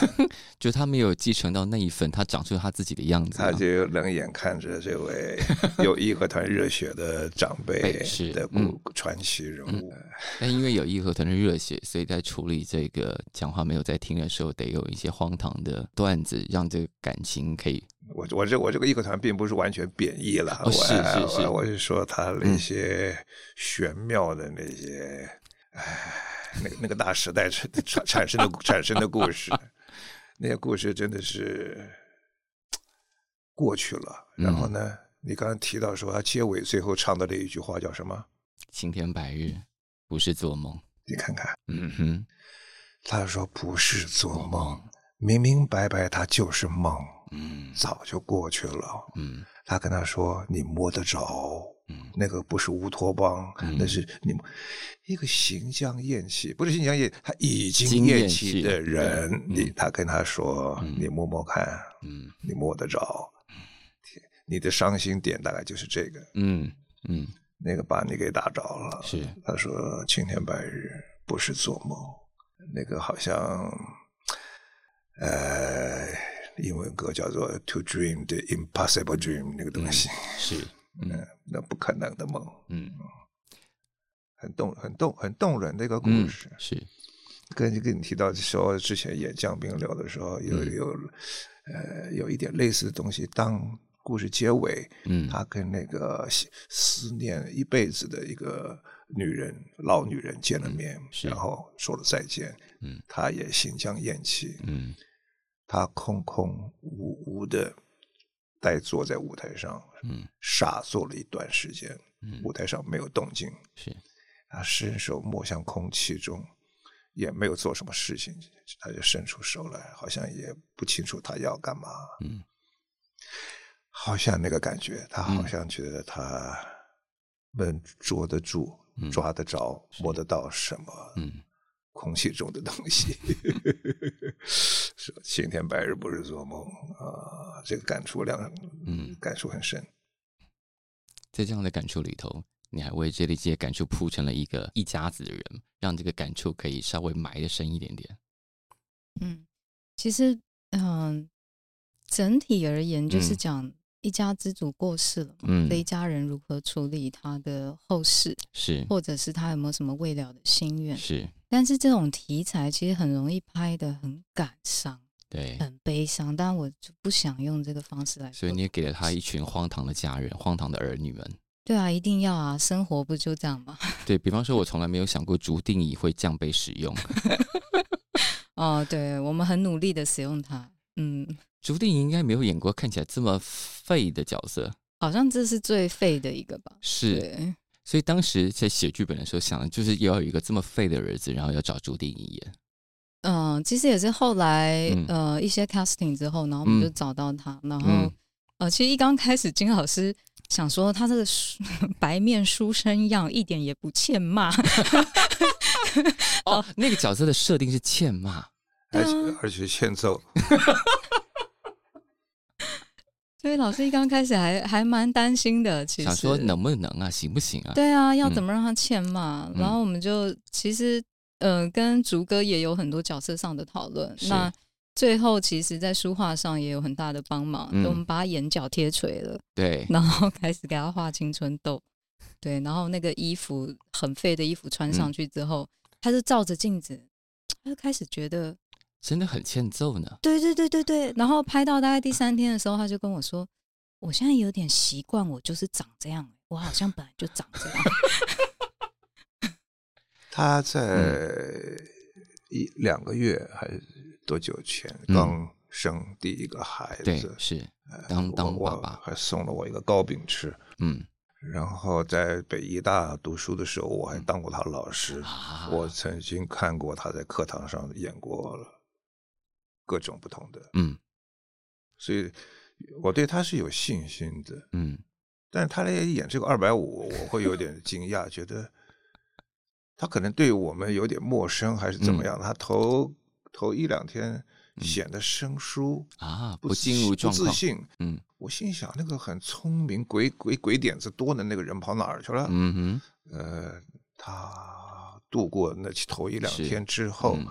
Speaker 3: 就他没有继承到那一份，他长出他自己的样子嘛。
Speaker 4: 他就冷眼看着这位有义和团热血的长辈
Speaker 3: 哎是
Speaker 4: 的传奇人物。
Speaker 3: 但因为有义和团的热血，所以在处理这个讲话没有在听的时候，得有一些荒唐的段子，让这个感情可以
Speaker 4: 我我这我这个义和团并不是完全贬义了，
Speaker 3: 哦是是是
Speaker 4: 我我是说他那
Speaker 3: 嗯
Speaker 4: 些玄妙的那些，唉，那个那个大时代产产产生的产生的故事，那些故事真的是过去了。然后呢，你刚刚提到说他结尾最后唱的那一句话叫什么？
Speaker 3: 青天白日，不是做梦。
Speaker 4: 你看看，
Speaker 3: 嗯哼，
Speaker 4: 他说不是做梦，明明白白他就是梦，
Speaker 3: 嗯
Speaker 4: 早就过去了。
Speaker 3: 嗯
Speaker 4: 他跟他说：“你摸得着，
Speaker 3: 嗯
Speaker 4: 那个不是乌托邦，
Speaker 3: 嗯
Speaker 4: 那是你一个形象厌弃，不是形象厌，他已经
Speaker 3: 经
Speaker 4: 厌
Speaker 3: 厌弃
Speaker 4: 弃的人。
Speaker 3: 嗯
Speaker 4: 你他跟他说：‘
Speaker 3: 嗯
Speaker 4: 你摸摸看，
Speaker 3: 嗯
Speaker 4: 你摸得着。’你的伤心点大概就是这个，
Speaker 3: 嗯嗯，
Speaker 4: 那个把你给打着了。
Speaker 3: 是
Speaker 4: 他说：‘青天白日不是做梦，那个好像，呃，英文歌叫做 ‘To dream the impossible dream’ 那个东西。
Speaker 3: 是，嗯
Speaker 4: 嗯，那不可能的梦，
Speaker 3: 嗯
Speaker 4: 很动、很动、很动人的一个故
Speaker 3: 嗯
Speaker 4: 事。
Speaker 3: 是，
Speaker 4: 跟跟你提到说，之前演《将兵流》的时候，有
Speaker 3: 嗯
Speaker 4: 有呃有一点类似的东西。当故事结尾，
Speaker 3: 嗯
Speaker 4: 他跟那个思思念一辈子的一个女人老女人见了面，
Speaker 3: 是
Speaker 4: 然后说了再见，
Speaker 3: 嗯
Speaker 4: 他也行将厌弃。
Speaker 3: 嗯
Speaker 4: 他空空无无的呆坐在舞台上，
Speaker 3: 嗯。
Speaker 4: 傻坐了一段时间，
Speaker 3: 嗯。
Speaker 4: 舞台上没有动静，
Speaker 3: 是。
Speaker 4: 他伸手摸向空气中，也没有做什么事情，他就伸出手来，好像也不清楚他要干嘛，
Speaker 3: 嗯。
Speaker 4: 好像那个感觉，他好
Speaker 3: 嗯
Speaker 4: 像觉得他能捉得住、
Speaker 3: 嗯。
Speaker 4: 抓得着、摸得到什么
Speaker 3: 嗯
Speaker 4: 空气中的东西。说青天白日不是做梦啊，这个感触量，
Speaker 3: 嗯
Speaker 4: 感触很深。
Speaker 3: 在这样的感触里头，你还为这一些感触铺成了一个一家子的人，让这个感触可以稍微埋的深一点点。
Speaker 2: 嗯，其实嗯、整体而言就是
Speaker 3: 嗯
Speaker 2: 讲一家之主过世了嘛，
Speaker 3: 嗯
Speaker 2: 这一家人如何处理他的后事，
Speaker 3: 是
Speaker 2: 或者是他有没有什么未了的心愿。
Speaker 3: 是，
Speaker 2: 但是这种题材其实很容易拍的很感伤、
Speaker 3: 对。
Speaker 2: 很悲伤，但我就不想用这个方式来。
Speaker 3: 所以你也给了他一群荒唐的家人、荒唐的儿女们。
Speaker 2: 对啊，一定要啊，生活不就这样吗？
Speaker 3: 对比方说，我从来没有想过竹定仪会这样被使用。
Speaker 2: 哦，对，我们很努力的使用它。嗯，
Speaker 3: 竹定仪应该没有演过看起来这么废的角色，
Speaker 2: 好像这是最废的一个吧？
Speaker 3: 是。所以当时在写剧本的时候，想的就是要有一个这么废的儿子，然后要找朱定仪演。
Speaker 2: 嗯，其实也是后来、
Speaker 3: 嗯
Speaker 2: 呃一些 casting 之后，然后我们就
Speaker 3: 嗯
Speaker 2: 找到他，然后、
Speaker 3: 嗯
Speaker 2: 呃，其实一刚开始金老师想说他这个书 白面书生样一点也不欠骂，
Speaker 3: 哦，那个角色的设定是欠骂，
Speaker 4: 而且
Speaker 2: 啊
Speaker 4: 而且欠揍，
Speaker 2: 所以老师一刚开始还还蛮担心的，其实
Speaker 3: 想说能不能啊，行不行啊？
Speaker 2: 对啊，要
Speaker 3: 嗯
Speaker 2: 怎么让他欠嘛？
Speaker 3: 嗯
Speaker 2: 然后我们就其实呃跟竹哥也有很多角色上的讨论。那最后其实，在书画上也有很大的帮忙，
Speaker 3: 嗯
Speaker 2: 我们把他眼角贴垂了，
Speaker 3: 对，
Speaker 2: 然后开始给他画青春痘。对，然后那个衣服很废的衣服穿上去之后，他就照着镜子，他就开始觉得，
Speaker 3: 真的很欠揍呢。
Speaker 2: 对对对对对。然后拍到大概第三天的时候，他就跟我说：“我现在有点习惯，我就是长这样，我好像本来就长这样。”
Speaker 4: 他
Speaker 3: 嗯
Speaker 4: 在一两个月还是多久前
Speaker 3: 嗯
Speaker 4: 刚生第一个孩子，，
Speaker 3: 是，
Speaker 4: 呃
Speaker 3: 当当爸爸
Speaker 4: 还送了我一个糕饼吃。
Speaker 3: 嗯
Speaker 4: 然后在北医大读书的时候，我还当过他老师。
Speaker 3: 啊
Speaker 4: 我曾经看过他在课堂上演过各种不同的，
Speaker 3: 嗯
Speaker 4: 所以我对他是有信心的。
Speaker 3: 嗯
Speaker 4: 但是他来演这个二百五，我会有点惊讶，觉得他可能对我们有点陌生，还是怎
Speaker 3: 嗯
Speaker 4: 么样？他头头一两天显得生疏
Speaker 3: 啊，
Speaker 4: 不
Speaker 3: 不进入
Speaker 4: 不
Speaker 3: 状况，
Speaker 4: 自信。
Speaker 3: 嗯
Speaker 4: 我心想，那个很聪明、鬼鬼鬼点子多的那个人跑哪儿去了？
Speaker 3: 嗯哼，
Speaker 4: 呃，他度过那头一两天之后，
Speaker 3: 嗯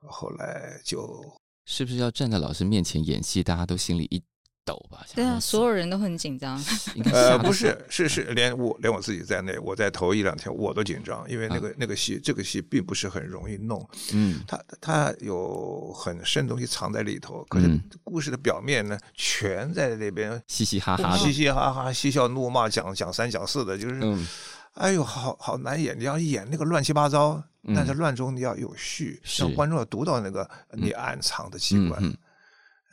Speaker 4: 后来就是
Speaker 3: 不是要站在老师面前演戏，大家都心里一抖吧？
Speaker 2: 对啊，所有人都很紧张。
Speaker 4: 呃，不是，是是，连我连我自己在内，我在头一两天我都紧张，因为那个、那个戏，这个戏并不是很容易弄，
Speaker 3: 嗯
Speaker 4: 它它有很深的东西藏在里头，可是
Speaker 3: 嗯
Speaker 4: 故事的表面呢，全在那边
Speaker 3: 嘻嘻哈哈
Speaker 4: 嘻，嘻哈哈、嬉笑怒骂、讲讲三讲四的，就是，
Speaker 3: 嗯
Speaker 4: 哎呦，好好难演。你要演那个乱七八糟，
Speaker 3: 嗯
Speaker 4: 但是乱中你要有序，
Speaker 3: 是
Speaker 4: 让观众要读到那个你暗藏的机关。
Speaker 3: 嗯嗯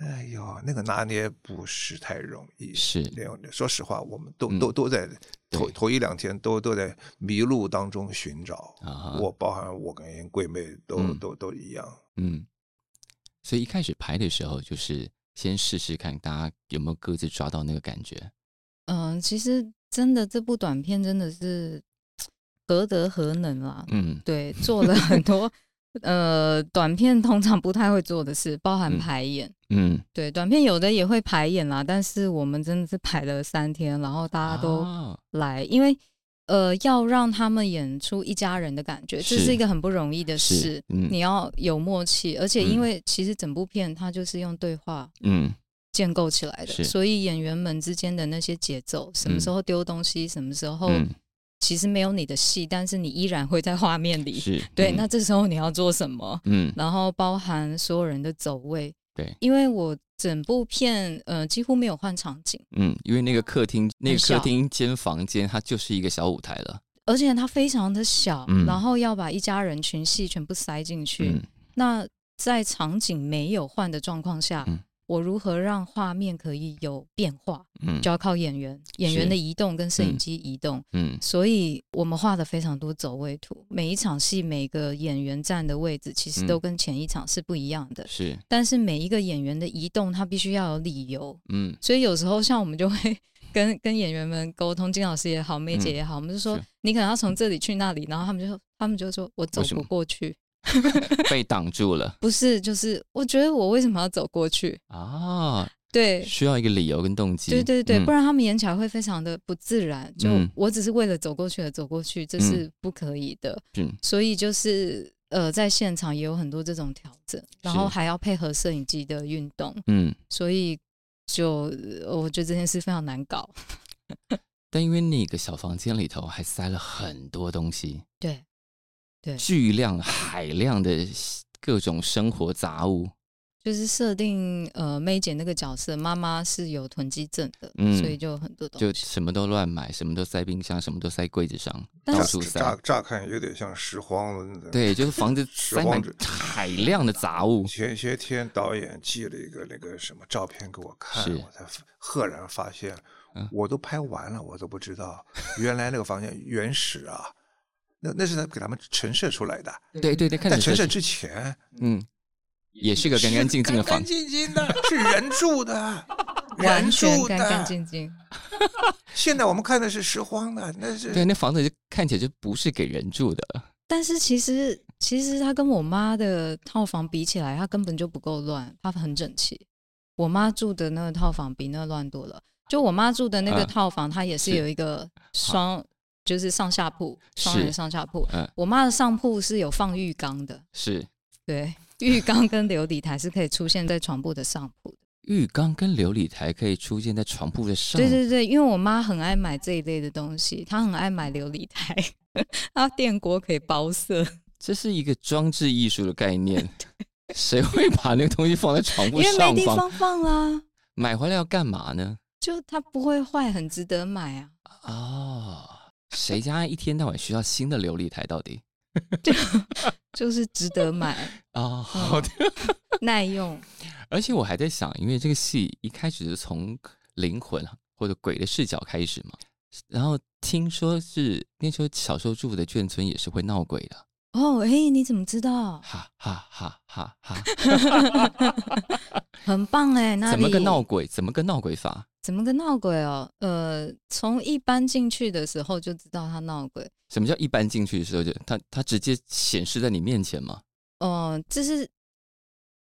Speaker 4: 哎呦，那个拿捏不是太容易。
Speaker 3: 是
Speaker 4: 说实话，我们都、
Speaker 3: 嗯
Speaker 4: 都都在头头一两天都都在迷路当中寻找。
Speaker 3: 啊
Speaker 4: 我包含我跟桂妹都、
Speaker 3: 嗯
Speaker 4: 都都一样。
Speaker 3: 嗯，所以一开始拍的时候，就是先试试看大家有没有各自抓到那个感觉。
Speaker 2: 嗯，其实真的这部短片真的是何德何能啦。
Speaker 3: 嗯。
Speaker 2: 对，做了很多 呃短片通常不太会做的事，包含
Speaker 3: 嗯。
Speaker 2: 排演。
Speaker 3: 嗯，
Speaker 2: 对，短片有的也会排演啦，但是我们真的是排了三天，然后大家都
Speaker 3: 啊。
Speaker 2: 来，因为呃要让他们演出一家人的感觉，这
Speaker 3: 是
Speaker 2: 是一个很不容易的事。
Speaker 3: 嗯。
Speaker 2: 你要有默契，而且因
Speaker 3: 嗯。
Speaker 2: 为其实整部片它就是用对话
Speaker 3: 嗯。
Speaker 2: 建构起来的，
Speaker 3: 是。
Speaker 2: 所以演员们之间的那些节奏，什么时候丢东西，什么时候
Speaker 3: 嗯
Speaker 2: 其实没有你的戏，但是你依然会在画面里。
Speaker 3: 是
Speaker 2: 对，
Speaker 3: 嗯。
Speaker 2: 那这时候你要做什么？
Speaker 3: 嗯。
Speaker 2: 然后包含所有人的走位，
Speaker 3: 对。
Speaker 2: 因为我整部片呃几乎没有换场景，
Speaker 3: 嗯，因为那个客厅那个客厅间房间，它就是一个小舞台了。
Speaker 2: 而且它非常的小，
Speaker 3: 嗯。
Speaker 2: 然后要把一家人群戏全部塞进去。
Speaker 3: 嗯。
Speaker 2: 那在场景没有换的状况下，
Speaker 3: 嗯
Speaker 2: 我如何让画面可以有变化，
Speaker 3: 嗯。
Speaker 2: 就要靠演员，演员的移动跟摄影机移动。
Speaker 3: 嗯。
Speaker 2: 所以我们画的非常多走位图，每一场戏每个演员站的位置其实
Speaker 3: 嗯。
Speaker 2: 都跟前一场是不一样的，
Speaker 3: 是。
Speaker 2: 但是每一个演员的移动，他必须要有理由。
Speaker 3: 嗯。
Speaker 2: 所以有时候像我们就会跟跟演员们沟通，金老师也好，梅姐也好，我们就说你可能要从这里去那里，然后他们就说他们就说我走不过去，
Speaker 3: 被挡住了
Speaker 2: 不是就是我觉得我为什么要走过去？
Speaker 3: 啊，
Speaker 2: 对。
Speaker 3: 需要一个理由跟动机。
Speaker 2: 对对对，
Speaker 3: 嗯
Speaker 2: 不然他们演起来会非常的不自然。就
Speaker 3: 嗯
Speaker 2: 我只是为了走过去而走过去，这是不可以的。
Speaker 3: 嗯
Speaker 2: 所以就是呃，在现场也有很多这种调整，然后还要配合摄影机的运动，
Speaker 3: 嗯，
Speaker 2: 所以就呃我觉得这件事非常难搞。
Speaker 3: 但因为那个小房间里头还塞了很多东西，
Speaker 2: 对，对，
Speaker 3: 巨量、海量的各种生活杂物。
Speaker 2: 就是设定呃妹姐那个角色，妈妈是有囤积症的，
Speaker 3: 嗯
Speaker 2: 所以就很多
Speaker 3: 就
Speaker 2: 东西。
Speaker 3: 就什么都乱买，什么都塞冰箱，什么都塞柜子上，到处塞。
Speaker 4: 乍乍看有点像拾荒的。，
Speaker 3: 对，就是房子 塞满
Speaker 4: 拾荒者
Speaker 3: 海量的杂物。
Speaker 4: 前些天导演寄了一个那个什么照片给我看，
Speaker 3: 是
Speaker 4: 我才赫然发现
Speaker 3: 嗯，
Speaker 4: 我都拍完了，我都不知道原来那个房间原始啊，那那是他给他们陈设出来的，
Speaker 3: 对对对，看
Speaker 4: 在陈设之前
Speaker 3: 嗯，也是个干干净净的
Speaker 4: 干干
Speaker 3: 房。
Speaker 4: 净净的，是人住的，
Speaker 2: 完
Speaker 4: 人住
Speaker 2: 全干干。净净，
Speaker 4: 现在我们看的是拾荒的，那是
Speaker 3: 对，那房子就看起来就不是给人住的。
Speaker 2: 但是其实其实他跟我妈的套房比起来，他根本就不够乱，他很整齐。我妈住的那个套房比那乱多了。就我妈住的那个
Speaker 3: 嗯
Speaker 2: 套房，它也是
Speaker 3: 是
Speaker 2: 有一个双，就是上下铺，双人
Speaker 3: 是
Speaker 2: 上下铺。
Speaker 3: 嗯，
Speaker 2: 我妈的上铺是有放浴缸的，
Speaker 3: 是
Speaker 2: 对，浴缸跟琉璃台是可以出现在床铺的上铺的。
Speaker 3: 浴缸跟琉璃台可以出现在床铺的上。
Speaker 2: 对对对，因为我妈很爱买这一类的东西，她很爱买琉璃台，她电锅可以包色，
Speaker 3: 这是一个装置艺术的概念。谁会把那个东西放在床
Speaker 2: 因
Speaker 3: 铺
Speaker 2: 为没地
Speaker 3: 方？
Speaker 2: 方放啦，
Speaker 3: 买回来要干嘛呢？
Speaker 2: 就它不会坏，很值得买啊。
Speaker 3: 哦，谁家一天到晚需要新的琉璃台？到底？
Speaker 2: 就是值得买，
Speaker 3: 哦，好的。
Speaker 2: 耐用。
Speaker 3: 而且我还在想，因为这个戏一开始是从灵魂或者鬼的视角开始嘛，然后听说是那时候小时候住的眷村也是会闹鬼的，
Speaker 2: 哦，哎，你怎么知道？
Speaker 3: 哈哈哈哈哈！
Speaker 2: 很棒哎，那
Speaker 3: 怎么个闹？鬼？怎么个闹鬼法？
Speaker 2: 怎么个闹鬼哦？呃，从一般进去的时候就知道他闹鬼。
Speaker 3: 什么叫一般进去的时候就他他直接显示在你面前吗？
Speaker 2: 哦，这是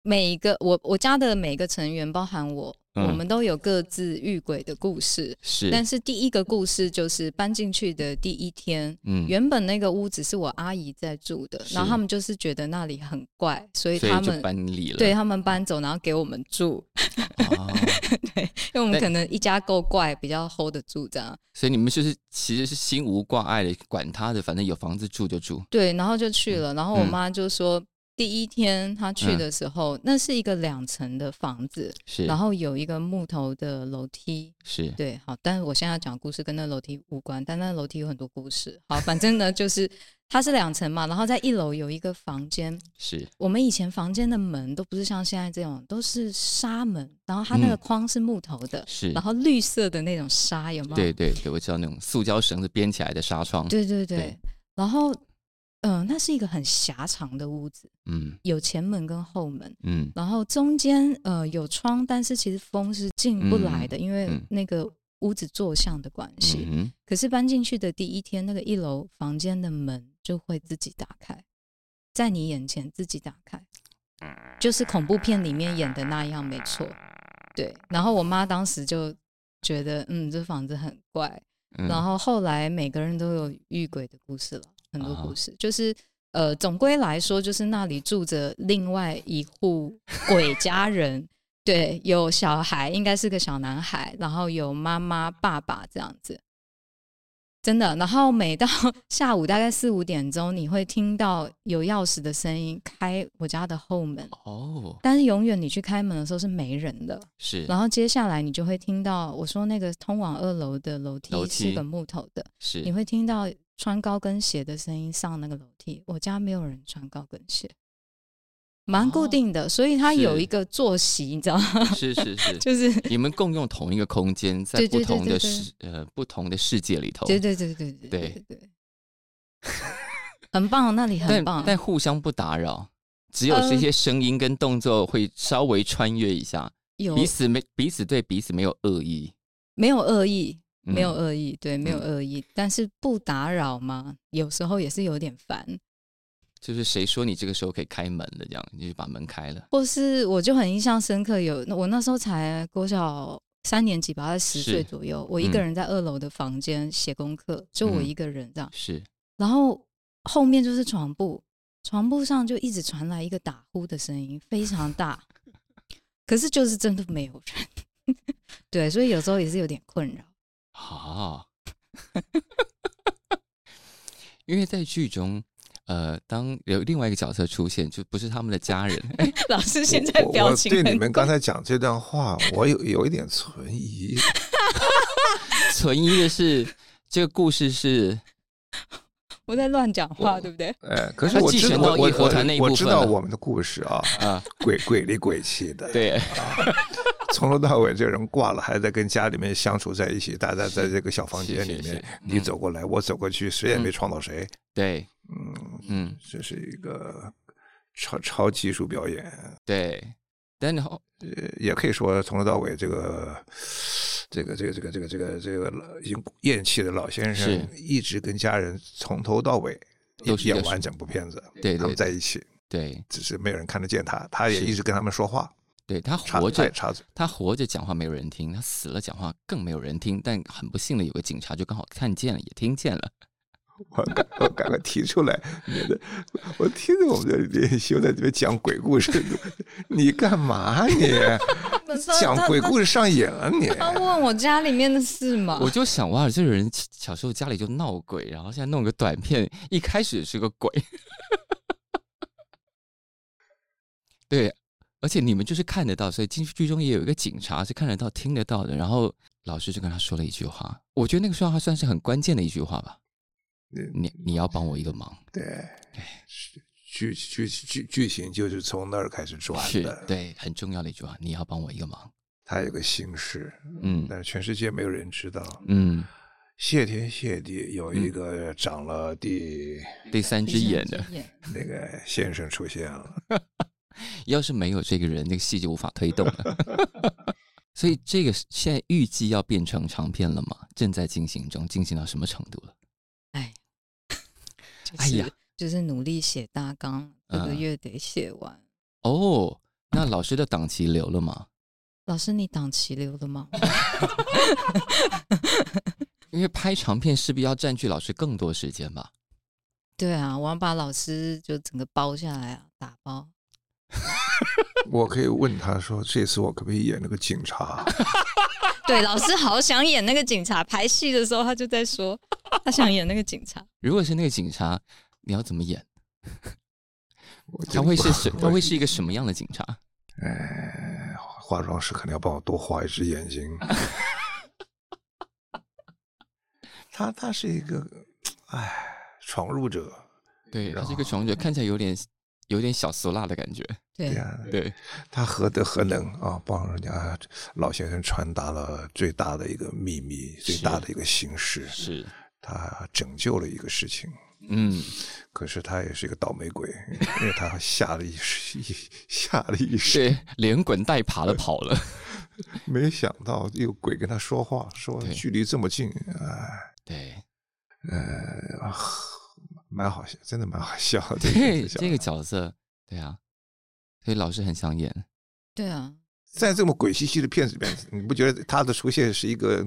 Speaker 2: 每一个我我家的每个成员，包含我，
Speaker 3: 嗯
Speaker 2: 我们都有各自遇鬼的故事。
Speaker 3: 是，
Speaker 2: 但是第一个故事就是搬进去的第一天，
Speaker 3: 嗯，
Speaker 2: 原本那个屋子是我阿姨在住的，然后他们就是觉得那里很怪，所以他们
Speaker 3: 搬离了。
Speaker 2: 对他们搬走，然后给我们住。
Speaker 3: 哦，
Speaker 2: 对，因为我们可能一家够怪，比较 hold 得住这样。
Speaker 3: 所以你们就是其实是心无挂碍的，管他的，反正有房子住就住。
Speaker 2: 对，然后就去了，然后我
Speaker 3: 嗯
Speaker 2: 妈就说。第一天他去
Speaker 3: 嗯
Speaker 2: 的时候，那是一个两层的房子，
Speaker 3: 是，
Speaker 2: 然后有一个木头的楼梯。
Speaker 3: 是
Speaker 2: 对，好，但是我现在要讲故事跟那楼梯无关，但那楼梯有很多故事。好，反正呢，就是它是两层嘛，然后在一楼有一个房间。
Speaker 3: 是
Speaker 2: 我们以前房间的门都不是像现在这种，都是纱门，然后它那个
Speaker 3: 嗯
Speaker 2: 框是木头的，
Speaker 3: 是
Speaker 2: 然，后绿色的那种纱，有没有？
Speaker 3: 对对对，我知道那种塑胶绳子编起来的纱窗。
Speaker 2: 对对对
Speaker 3: 对
Speaker 2: 然后，嗯、那是一个很狭长的屋子，
Speaker 3: 嗯
Speaker 2: 有前门跟后门，
Speaker 3: 嗯
Speaker 2: 然后中间呃有窗，但是其实风是进不来的，因为
Speaker 3: 嗯
Speaker 2: 那个屋子坐向的关系。
Speaker 3: 嗯
Speaker 2: 可是搬进去的第一天，那个一楼房间的门就会自己打开，在你眼前自己打开，就是恐怖片里面演的那样，没错。对，然后我妈当时就觉得，嗯，这房子很怪，
Speaker 3: 嗯，
Speaker 2: 然后后来每个人都有遇鬼的故事了，很多
Speaker 3: 啊
Speaker 2: 故事，就是呃，总归来说，就是那里住着另外一户鬼家人，对，有小孩，应该是个小男孩，然后有妈妈、爸爸这样子。真的，然后每到 下午大概四五点钟，你会听到有钥匙的声音开我家的后门，
Speaker 3: 哦，
Speaker 2: 但是永远你去开门的时候是没人的。
Speaker 3: 是，
Speaker 2: 然后接下来你就会听到我说那个通往二楼的楼梯是个木头的，
Speaker 3: 是。
Speaker 2: 你会听到穿高跟鞋的声音上那个楼梯，我家没有人穿高跟鞋，蛮固定的，所以他有一个作息，你知道吗？
Speaker 3: 是是是，
Speaker 2: 就是
Speaker 3: 你们共用同一个空间，在不同的世呃不同的世界里头，
Speaker 2: 对对对对对
Speaker 3: 对。
Speaker 2: 对，很棒，那里很棒，
Speaker 3: 但互相不打扰，只有这些声音跟动作会稍微穿越一下，
Speaker 2: 有。
Speaker 3: 彼此没彼此对彼此没有恶意，
Speaker 2: 没有恶意。
Speaker 3: 嗯
Speaker 2: 没有恶意，对，没有
Speaker 3: 嗯
Speaker 2: 恶意，但是不打扰嘛，有时候也是有点烦。
Speaker 3: 就是谁说你这个时候可以开门的，这样你就把门开了。
Speaker 2: 或是我就很印象深刻，有我那时候才国小三年级吧，在十
Speaker 3: 是
Speaker 2: 岁左右，我一个
Speaker 3: 嗯
Speaker 2: 人在二楼的房间写功课，就我
Speaker 3: 嗯
Speaker 2: 一个人这样，
Speaker 3: 是，
Speaker 2: 然后后面就是床铺，床铺上就一直传来一个打呼的声音，非常大，可是就是真的没有人，对，所以有时候也是有点困扰。
Speaker 3: 啊，因为在剧中，呃，当有另外一个角色出现，就不是他们的家人，哎，
Speaker 2: 老师现在表情很
Speaker 4: 对你们刚才讲这段话，我有有一点存疑。
Speaker 3: 存疑的是这个故事是
Speaker 2: 我在乱讲话，对不对？
Speaker 4: 哎，可是我知道我
Speaker 3: 继承到义和团那一
Speaker 4: 我我知道我们的故事啊，
Speaker 3: 啊，
Speaker 4: 鬼鬼里鬼气的，
Speaker 3: 对，
Speaker 4: 从头到尾这人挂了，还在跟家里面相处在一起，大家在这个小房间里面你
Speaker 3: 嗯。
Speaker 4: 走过来，我走过去，谁也没
Speaker 3: 嗯。
Speaker 4: 撞到谁，
Speaker 3: 对，
Speaker 4: 嗯，
Speaker 3: 嗯，
Speaker 4: 这是一个超超技术表演，
Speaker 3: 对，但然后
Speaker 4: 呃，也可以说从头到尾这个。这个这个这个这个这个这个已经咽气的老先生，一直跟家人从头到尾
Speaker 3: 都是
Speaker 4: 演完整部片子，他们
Speaker 3: 对对
Speaker 4: 在一起，
Speaker 3: 对
Speaker 4: 只是没有人看得见他，他也一直跟他们说话，
Speaker 3: 对，他活着，
Speaker 4: 他也插嘴。
Speaker 3: 他活着讲话没有人听，他死了讲话更没有人听。但很不幸的，有个警察就刚好看见了，也听见了。
Speaker 4: 我赶我赶快提出来，免得我听着我们这连修在这边讲鬼故事，你干嘛你 讲鬼故事上瘾了你？
Speaker 2: 他问我家里面的事嘛，
Speaker 3: 我就想，哇，这个人小时候家里就闹鬼，然后现在弄个短片，一开始是个鬼。对，而且你们就是看得到，所以进剧中也有一个警察是看得到、听得到的。然后老师就跟他说了一句话，我觉得那个说话算是很关键的一句话吧。你你要帮我一个忙，
Speaker 4: 对，是剧剧剧剧情就是从那儿开始转
Speaker 3: 是
Speaker 4: 的。
Speaker 3: 对很重要的一句话，你要帮我一个忙。
Speaker 4: 他有个心事，
Speaker 3: 嗯
Speaker 4: 但是全世界没有人知道。
Speaker 3: 嗯，
Speaker 4: 谢天谢地，有一个长了第
Speaker 3: 第三只眼的，
Speaker 4: 那个先生出现了。
Speaker 3: 要是没有这个人，那个戏就无法推动了。所以这个现在预计要变成长片了吗？正在进行中，进行到什么程度了？
Speaker 2: 哎，就是、
Speaker 3: 哎呀，
Speaker 2: 就是努力写大纲，这个
Speaker 3: 嗯
Speaker 2: 月得写完。
Speaker 3: 哦，那老师的档期留了吗？
Speaker 2: 老师，你档期留了吗？
Speaker 3: 因为拍长片势必要占据老师更多时间吧？
Speaker 2: 对啊，我要把老师就整个包下来啊，打包。
Speaker 4: 我可以问他说：“这次我可不可以演那个警察
Speaker 2: 对，老师好想演那个警察，排戏的时候他就在说，他想演那个警察。
Speaker 3: 如果是那个警察，你要怎么演？？”他会是什？他会是一个什么样的警察？
Speaker 4: 哎，化妆师肯定要帮我多画一只眼睛。他他是一个，哎，闯入者，
Speaker 3: 对，他是一个闯入者，看起来有点有点小俗辣的感觉。
Speaker 2: 对
Speaker 4: 对呀、
Speaker 3: 对，
Speaker 4: 他何德何能啊，帮人家老先生传达了最大的一个秘密，最大的一个心事，
Speaker 3: 是，
Speaker 4: 他拯救了一个事情。
Speaker 3: 嗯，
Speaker 4: 可是他也是一个倒霉鬼，因为他吓了一一 吓了一身，
Speaker 3: 对，连滚带爬的跑了。
Speaker 4: 没想到有鬼跟他说话，说距离这么近，哎，
Speaker 3: 对，
Speaker 4: 呃，啊蛮好笑，真的蛮好笑的。这
Speaker 3: 对，
Speaker 4: 个
Speaker 3: 这个角色，对啊，所以老师很想演。
Speaker 2: 对啊，
Speaker 4: 在这么鬼兮兮的片子里面，你不觉得他的出现是一个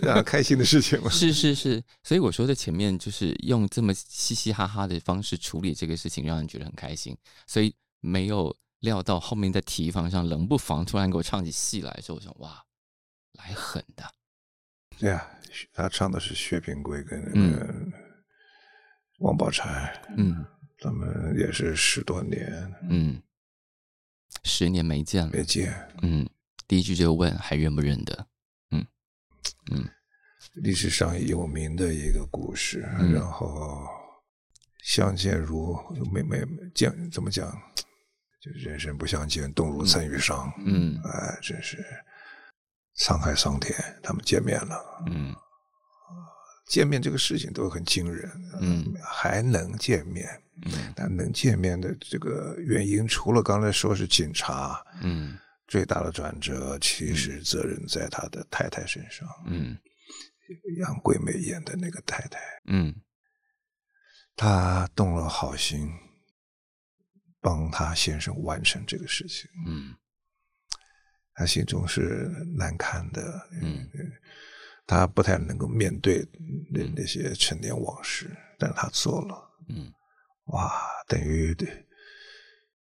Speaker 4: 让人开心的事情吗？
Speaker 3: 是是是，所以我说的前面就是用这么嘻嘻哈哈的方式处理这个事情，让人觉得很开心。所以没有料到后面在提防上冷不防突然给我唱起戏来的时候，我想哇，来狠的。
Speaker 4: 对啊、他唱的是薛平贵跟那
Speaker 3: 嗯
Speaker 4: 个王宝钗，
Speaker 3: 嗯
Speaker 4: 咱们也是十多年
Speaker 3: 嗯，十年没见了。
Speaker 4: 没见，
Speaker 3: 嗯，第一句就问还认不认得？嗯嗯
Speaker 4: 历史上有名的一个故事，
Speaker 3: 嗯
Speaker 4: 然后相见如没没见怎么讲？就人生不相见，动如参与商。
Speaker 3: 嗯
Speaker 4: 哎，真是沧海桑田，他们见面了。
Speaker 3: 嗯
Speaker 4: 见面这个事情都很惊人，
Speaker 3: 嗯，
Speaker 4: 还能见面，
Speaker 3: 嗯。
Speaker 4: 但能见面的这个原因，除了刚才说是警察，
Speaker 3: 嗯。
Speaker 4: 最大的转折其实责任在他的太太身上，
Speaker 3: 嗯。
Speaker 4: 杨贵美演的那个太太，
Speaker 3: 嗯。
Speaker 4: 她动了好心，帮她先生完成这个事情，
Speaker 3: 嗯。
Speaker 4: 她心中是难堪的，
Speaker 3: 嗯
Speaker 4: 她不太能够面对那那些陈年往事，但他做了。
Speaker 3: 嗯。
Speaker 4: 哇，等于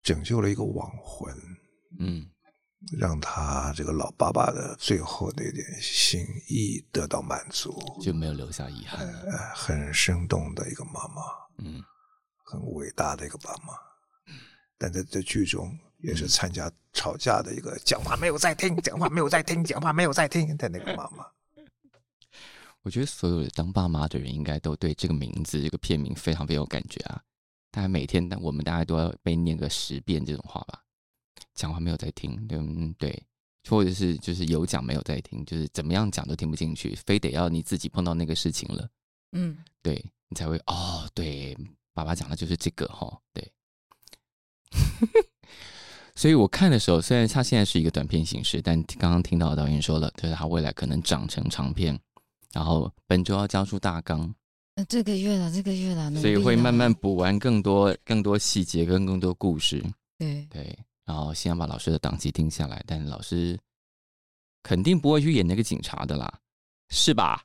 Speaker 4: 拯救了一个亡魂，
Speaker 3: 嗯。
Speaker 4: 让他这个老爸爸的最后那点心意得到满足，
Speaker 3: 就没有留下遗憾
Speaker 4: 很生动的一个妈妈，
Speaker 3: 嗯。
Speaker 4: 很伟大的一个妈。妈。但在这剧中也是参加吵架的一个讲话没有在听，讲话没有在听，讲话没有在听的那个妈妈。
Speaker 3: 我觉得所有的当爸妈的人应该都对这个名字、这个片名非常非常有感觉啊！大概每天，我们大概都要被念个十遍这种话吧。讲话没有在听，对嗯对，或者是就是有讲没有在听，就是怎么样讲都听不进去，非得要你自己碰到那个事情了，
Speaker 2: 嗯，
Speaker 3: 对你才会哦，对，爸爸讲的就是这个哈，对。所以我看的时候，虽然它现在是一个短片形式，但刚刚听到导演说了，就是他未来可能长成长片，然后本周要交出大纲，
Speaker 2: 呃这个月了，这个月了，
Speaker 3: 所以会慢慢补完更多更多细节跟更多故事，
Speaker 2: 对，
Speaker 3: 对，然后先要把老师的档期定下来，但老师肯定不会去演那个警察的啦，是吧？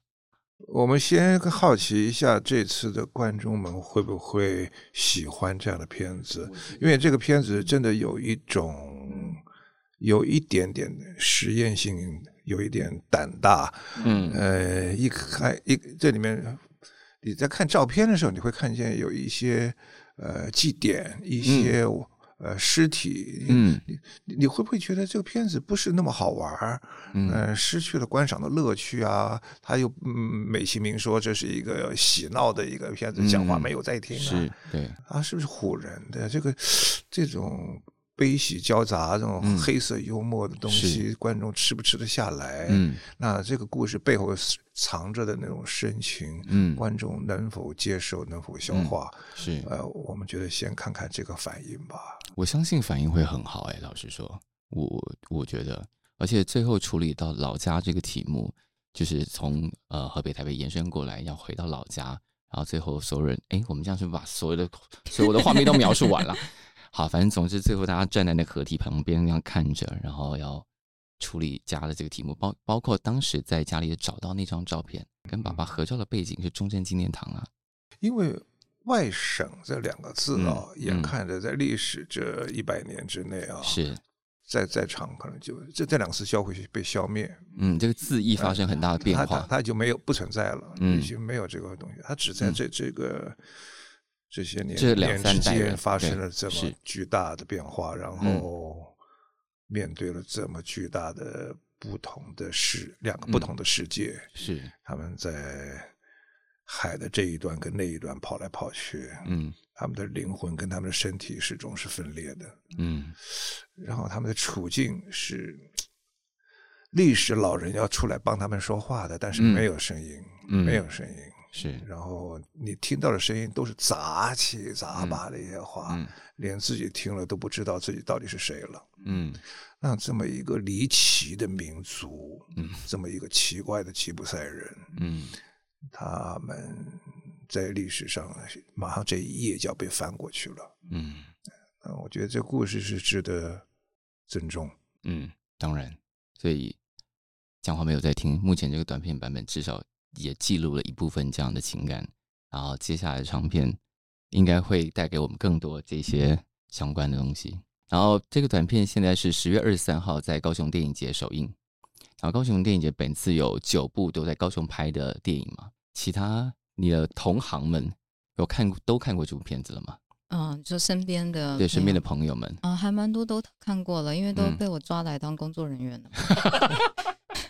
Speaker 4: 我们先好奇一下，这次的观众们会不会喜欢这样的片子？因为这个片子真的有一种，有一点点实验性，有一点胆大。
Speaker 3: 嗯
Speaker 4: 呃，一开一这里面，你在看照片的时候，你会看见有一些呃祭典，一些、呃尸体。
Speaker 3: 嗯
Speaker 4: 你你你会不会觉得这个片子不是那么好玩儿？
Speaker 3: 嗯
Speaker 4: 呃，失去了观赏的乐趣啊！他又嗯美其名说这是一个喜闹的一个片子，讲话
Speaker 3: 嗯
Speaker 4: 没有在听啊，
Speaker 3: 是对，
Speaker 4: 啊，是不是唬人的？这个这种悲喜交杂、这种
Speaker 3: 嗯
Speaker 4: 黑色幽默的东西，观众吃不吃得下来？
Speaker 3: 嗯
Speaker 4: 那这个故事背后藏着的那种深情，
Speaker 3: 嗯
Speaker 4: 观众能否接受，能否消化？
Speaker 3: 是，
Speaker 4: 呃，我们觉得先看看这个反应吧。
Speaker 3: 我相信反应会很好哎、老实说，我我觉得，而且最后处理到老家这个题目，就是从呃河北台北延伸过来，要回到老家，然后最后所有人，哎，我们这样是不是把所有的所有的画面都描述完了？好，反正总之最后大家站在那个河堤旁边那样看着，然后要处理家的这个题目，包包括当时在家里找到那张照片，跟爸爸合照的背景是中正纪念堂啊，
Speaker 4: 因为外省这两个字啊，
Speaker 3: 嗯
Speaker 4: 眼看着在历史这一百年之内啊，
Speaker 3: 是，
Speaker 4: 在在场可能就这这两个字将会被消灭，
Speaker 3: 嗯，这个字义发生很大的变化
Speaker 4: 它就没有不存在了，
Speaker 3: 嗯。
Speaker 4: 已经没有这个东西，它只在
Speaker 3: 嗯。
Speaker 4: 这这个这些年
Speaker 3: 这两
Speaker 4: 年之
Speaker 3: 三代人
Speaker 4: 间发生了这么巨大的变化，然后面对了这么巨大的不同的世两个不
Speaker 3: 嗯。
Speaker 4: 同的世界，
Speaker 3: 是，
Speaker 4: 他们在海的这一端跟那一端跑来跑去，
Speaker 3: 嗯。
Speaker 4: 他们的灵魂跟他们的身体始终是分裂的，
Speaker 3: 嗯。
Speaker 4: 然后他们的处境是历史老人要出来帮他们说话的，但是
Speaker 3: 嗯。
Speaker 4: 没有声音，
Speaker 3: 嗯。
Speaker 4: 没有声音。
Speaker 3: 是，
Speaker 4: 然后你听到的声音都是杂七杂八的一些话，
Speaker 3: 嗯
Speaker 4: 连自己听了都不知道自己到底是谁了。
Speaker 3: 嗯
Speaker 4: 那这么一个离奇的民族，
Speaker 3: 嗯
Speaker 4: 这么一个奇怪的吉普赛人，
Speaker 3: 嗯
Speaker 4: 他们在历史上马上这一页就要被翻过去了。
Speaker 3: 嗯
Speaker 4: 嗯，我觉得这故事是值得尊重。
Speaker 3: 嗯，当然，所以讲话没有在听。目前这个短片版本至少也记录了一部分这样的情感，然后接下来的长片应该会带给我们更多这些相关的东西。然后这个短片现在是十月二十三号在高雄电影节首映。然后高雄电影节本次有九部都在高雄拍的电影嘛？其他你的同行们有看过都看过这部片子了吗？
Speaker 2: 嗯，就身边的
Speaker 3: 对，身边的
Speaker 2: 朋
Speaker 3: 朋友们，
Speaker 2: 友啊，还蛮多都看过了，因为都
Speaker 3: 嗯
Speaker 2: 被我抓来当工作人员。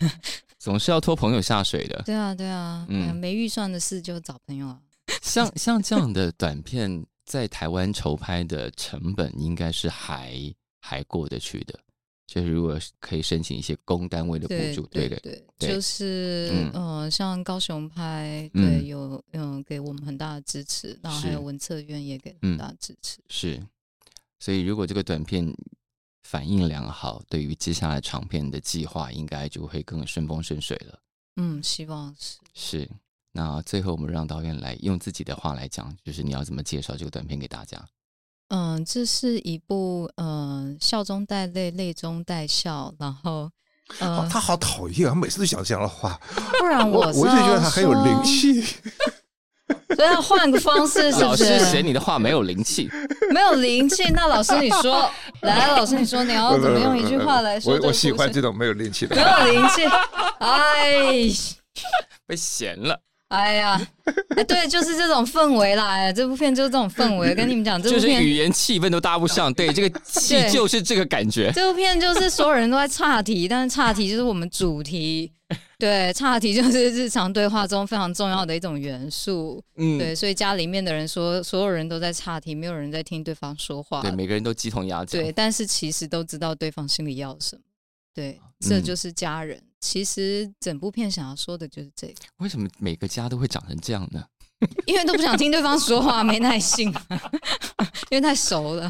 Speaker 3: 总是要拖朋友下水的。
Speaker 2: 对啊，对啊，
Speaker 3: 嗯
Speaker 2: 嗯，没预算的事就找朋友啊。
Speaker 3: 像像这样的短片，在台湾筹拍的成本应该是还 还过得去的，就是如果可以申请一些公单位的补助，
Speaker 2: 对
Speaker 3: 的，
Speaker 2: 对，
Speaker 3: 对
Speaker 2: 就是
Speaker 3: 嗯
Speaker 2: 呃，像高雄拍，
Speaker 3: 嗯
Speaker 2: 对，有嗯给我们很大的支持，然后还有文策院也给
Speaker 3: 嗯
Speaker 2: 很大的支持。
Speaker 3: 是。所以如果这个短片反应良好，对于接下来长片的计划，应该就会更顺风顺水了。
Speaker 2: 嗯，希望是。
Speaker 3: 是。那最后我们让导演来用自己的话来讲，就是你要怎么介绍这个短片给大家？
Speaker 2: 嗯，这是一部嗯笑中带泪，泪中带笑，然后
Speaker 4: 哦
Speaker 2: 呃，
Speaker 4: 他好讨厌啊！每次都讲这样的话，
Speaker 2: 不然
Speaker 4: 我
Speaker 2: 我
Speaker 4: 我一直觉得他很有灵
Speaker 2: 气，
Speaker 4: 气。
Speaker 2: 所以要换个方式，是
Speaker 3: 老师？嫌你的话没有灵气，
Speaker 2: 没有灵气，那老师你说，来，老师你说你要怎么用一句话来说
Speaker 4: 我我喜欢这种没有灵气的
Speaker 2: 没。有灵气，哎。
Speaker 3: 被嫌了。
Speaker 2: 哎呀，哎，对，就是这种氛围啦。哎，这部片就是这种氛围。跟你们讲，这
Speaker 3: 就是，语言气氛都搭不上，对，这个气就是这个感觉。
Speaker 2: 这部片就是所有人都在岔题，但是岔题就是我们主题。对，岔题就是日常对话中非常重要的一种元素。
Speaker 3: 嗯，
Speaker 2: 对，所以家里面的人说，所有人都在岔题，没有人在听对方说话。
Speaker 3: 对，每个人都鸡同鸭讲。
Speaker 2: 对，但是其实都知道对方心里要什么。对，这
Speaker 3: 嗯
Speaker 2: 就是家人。其实整部片想要说的就是这个，
Speaker 3: 为什么每个家都会长成这样呢？
Speaker 2: 因为都不想听对方说话，没耐性，因为太熟了。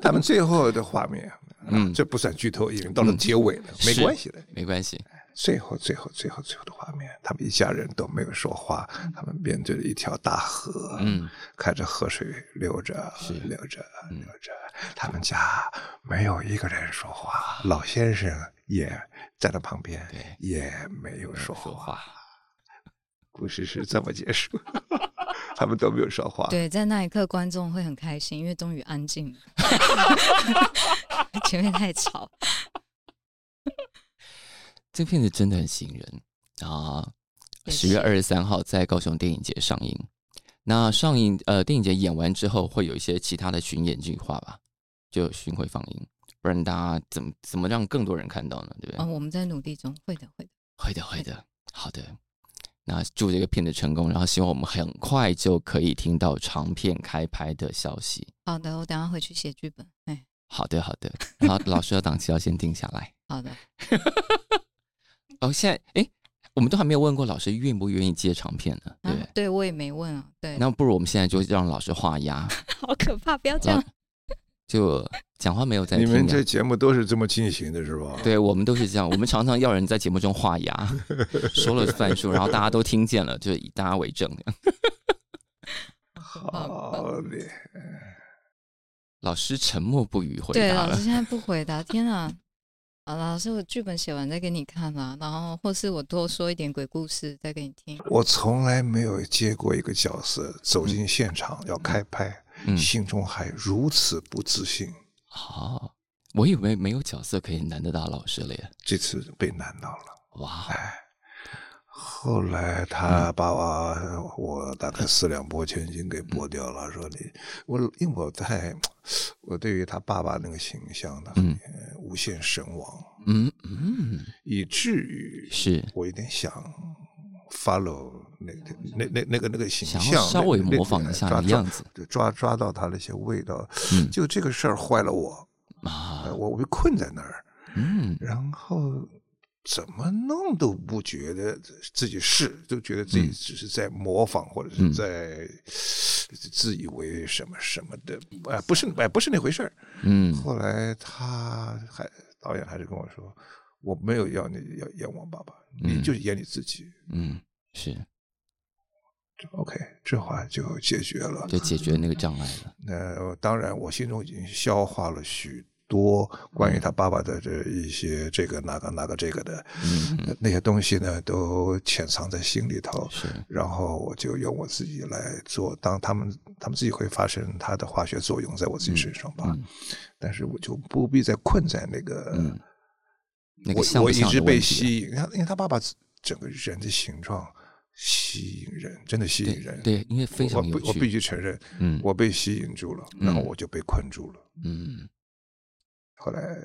Speaker 4: 他们最后的画面，
Speaker 3: 嗯
Speaker 4: 嗯，这不算剧透，已经到了结尾了，没
Speaker 3: 是
Speaker 4: 关系的。
Speaker 3: 没关系，
Speaker 4: 最后，最后，最后，最后的画面，他们一家人都没有说话，他们面对着一条大河，
Speaker 3: 嗯，
Speaker 4: 看着河水流着，流着，
Speaker 3: 嗯
Speaker 4: 流着。他们家没有一个人说话，老先生也在他旁边，也没有说。话。故事是这么结束，他们都没有说话。
Speaker 2: 对，在那一刻，观众会很开心，因为终于安静了，前面太吵。
Speaker 3: 这片子真的很吸引人啊！十月二十三号在高雄电影节上映。那上映呃，电影节演完之后，会有一些其他的巡演计划吧？就巡回放映，不然大家怎么怎么让更多人看到呢？对不对？
Speaker 2: 哦，我们在努力中，会的，会的。
Speaker 3: 会的，会的，好的。那祝这个片子成功，然后希望我们很快就可以听到长片开拍的消息。
Speaker 2: 好的，我等下回去写剧本。哎，
Speaker 3: 好的，好的。然后老师的档期要先定下来。
Speaker 2: 好的。
Speaker 3: 哦，现在哎，我们都还没有问过老师愿不愿意接长片呢，对不对？
Speaker 2: 啊，对我也没问啊。对，
Speaker 3: 那不如我们现在就让老师画押，
Speaker 2: 好可怕，不要这样。
Speaker 3: 就讲话没有在听啊。
Speaker 4: 你们这节目都是这么进行的，是吧？
Speaker 3: 对我们都是这样，我们常常要人在节目中画押，说了算数，然后大家都听见了，就以大家为证。
Speaker 4: 好嘞，
Speaker 3: 老师沉默不语回，答了
Speaker 2: 老师。现在不回答。天啊！好，老师，我剧本写完再给你看啦，然后或是我多说一点鬼故事再给你听。
Speaker 4: 我从来没有接过一个角色走进现场要开拍，
Speaker 3: 嗯，
Speaker 4: 心中还如此不自信。
Speaker 3: 好，我以为没有角色可以难得到老师了耶。
Speaker 4: 这次被难到了。
Speaker 3: 哇，
Speaker 4: 后来他把我我大概四两拨千斤给拨掉了，说你我因为我在我对于他爸爸那个形象呢，
Speaker 3: 嗯。
Speaker 4: 呃无限神往，
Speaker 3: 嗯嗯，
Speaker 4: 以至于
Speaker 3: 是。
Speaker 4: 我有点想 follow 那个那那那个那个形象，
Speaker 3: 稍微模仿一下的样子
Speaker 4: 抓抓抓到他那些味道。
Speaker 3: 嗯。
Speaker 4: 就这个事儿坏了我，
Speaker 3: 啊。
Speaker 4: 我被困在那儿，
Speaker 3: 嗯。
Speaker 4: 然后怎么弄都不觉得自己是，都觉得自己
Speaker 3: 嗯
Speaker 4: 只是在模仿或者
Speaker 3: 嗯
Speaker 4: 是在自以为什么什么的，哎，不是哎，不是那回事儿。
Speaker 3: 嗯
Speaker 4: 后来他还导演还是跟我说，我没有要你要演王爸爸，你
Speaker 3: 嗯
Speaker 4: 就是演你自己。
Speaker 3: 嗯，是
Speaker 4: 就 OK，这话就解决了。
Speaker 3: 就解决那个障碍了。
Speaker 4: 那当然，我心中已经消化了许多关于他爸爸的这一些这个那个那个这个的，
Speaker 3: 嗯
Speaker 4: 那那些东西呢，都潜藏在心里头。
Speaker 3: 是
Speaker 4: 然后我就用我自己来做，当他们他们自己会发生它的化学作用在我自己身上吧，
Speaker 3: 嗯
Speaker 4: 但是我就不必再困在那个，
Speaker 3: 嗯那个像不
Speaker 4: 我我一直被吸引，他因为他爸爸整个人的形状吸引人，真的吸引人。
Speaker 3: 对，因为非
Speaker 4: 我
Speaker 3: 常有
Speaker 4: 不我必。须承认，
Speaker 3: 嗯
Speaker 4: 我被吸引住了，然后我就被困住了。
Speaker 3: 嗯，
Speaker 4: 后来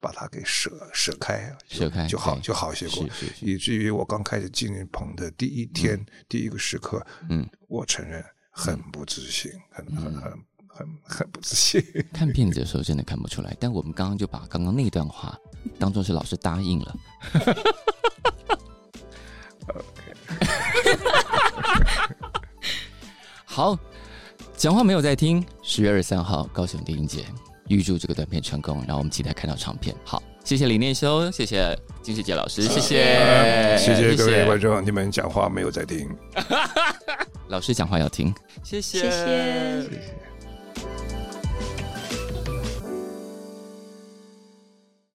Speaker 4: 把它给舍舍开，就
Speaker 3: 舍开
Speaker 4: 就好就好些过。以至于我刚开始进棚的第一天、第一个时刻，
Speaker 3: 嗯
Speaker 4: 我承认很不自信，很很很很很不自信。
Speaker 3: 看片子的时候真的看不出来，但我们刚刚就把刚刚那段话当做是老师答应了。好，讲话没有在听。十月二十三号，高雄电影节，预祝这个短片成功，然后我们期待看到长片。好，谢谢李念修，谢谢金世杰老师，谢谢，
Speaker 4: 谢谢各位观众，你们讲话没有在听，
Speaker 3: 老师讲话要听，谢谢，
Speaker 2: 谢谢。
Speaker 4: 谢谢。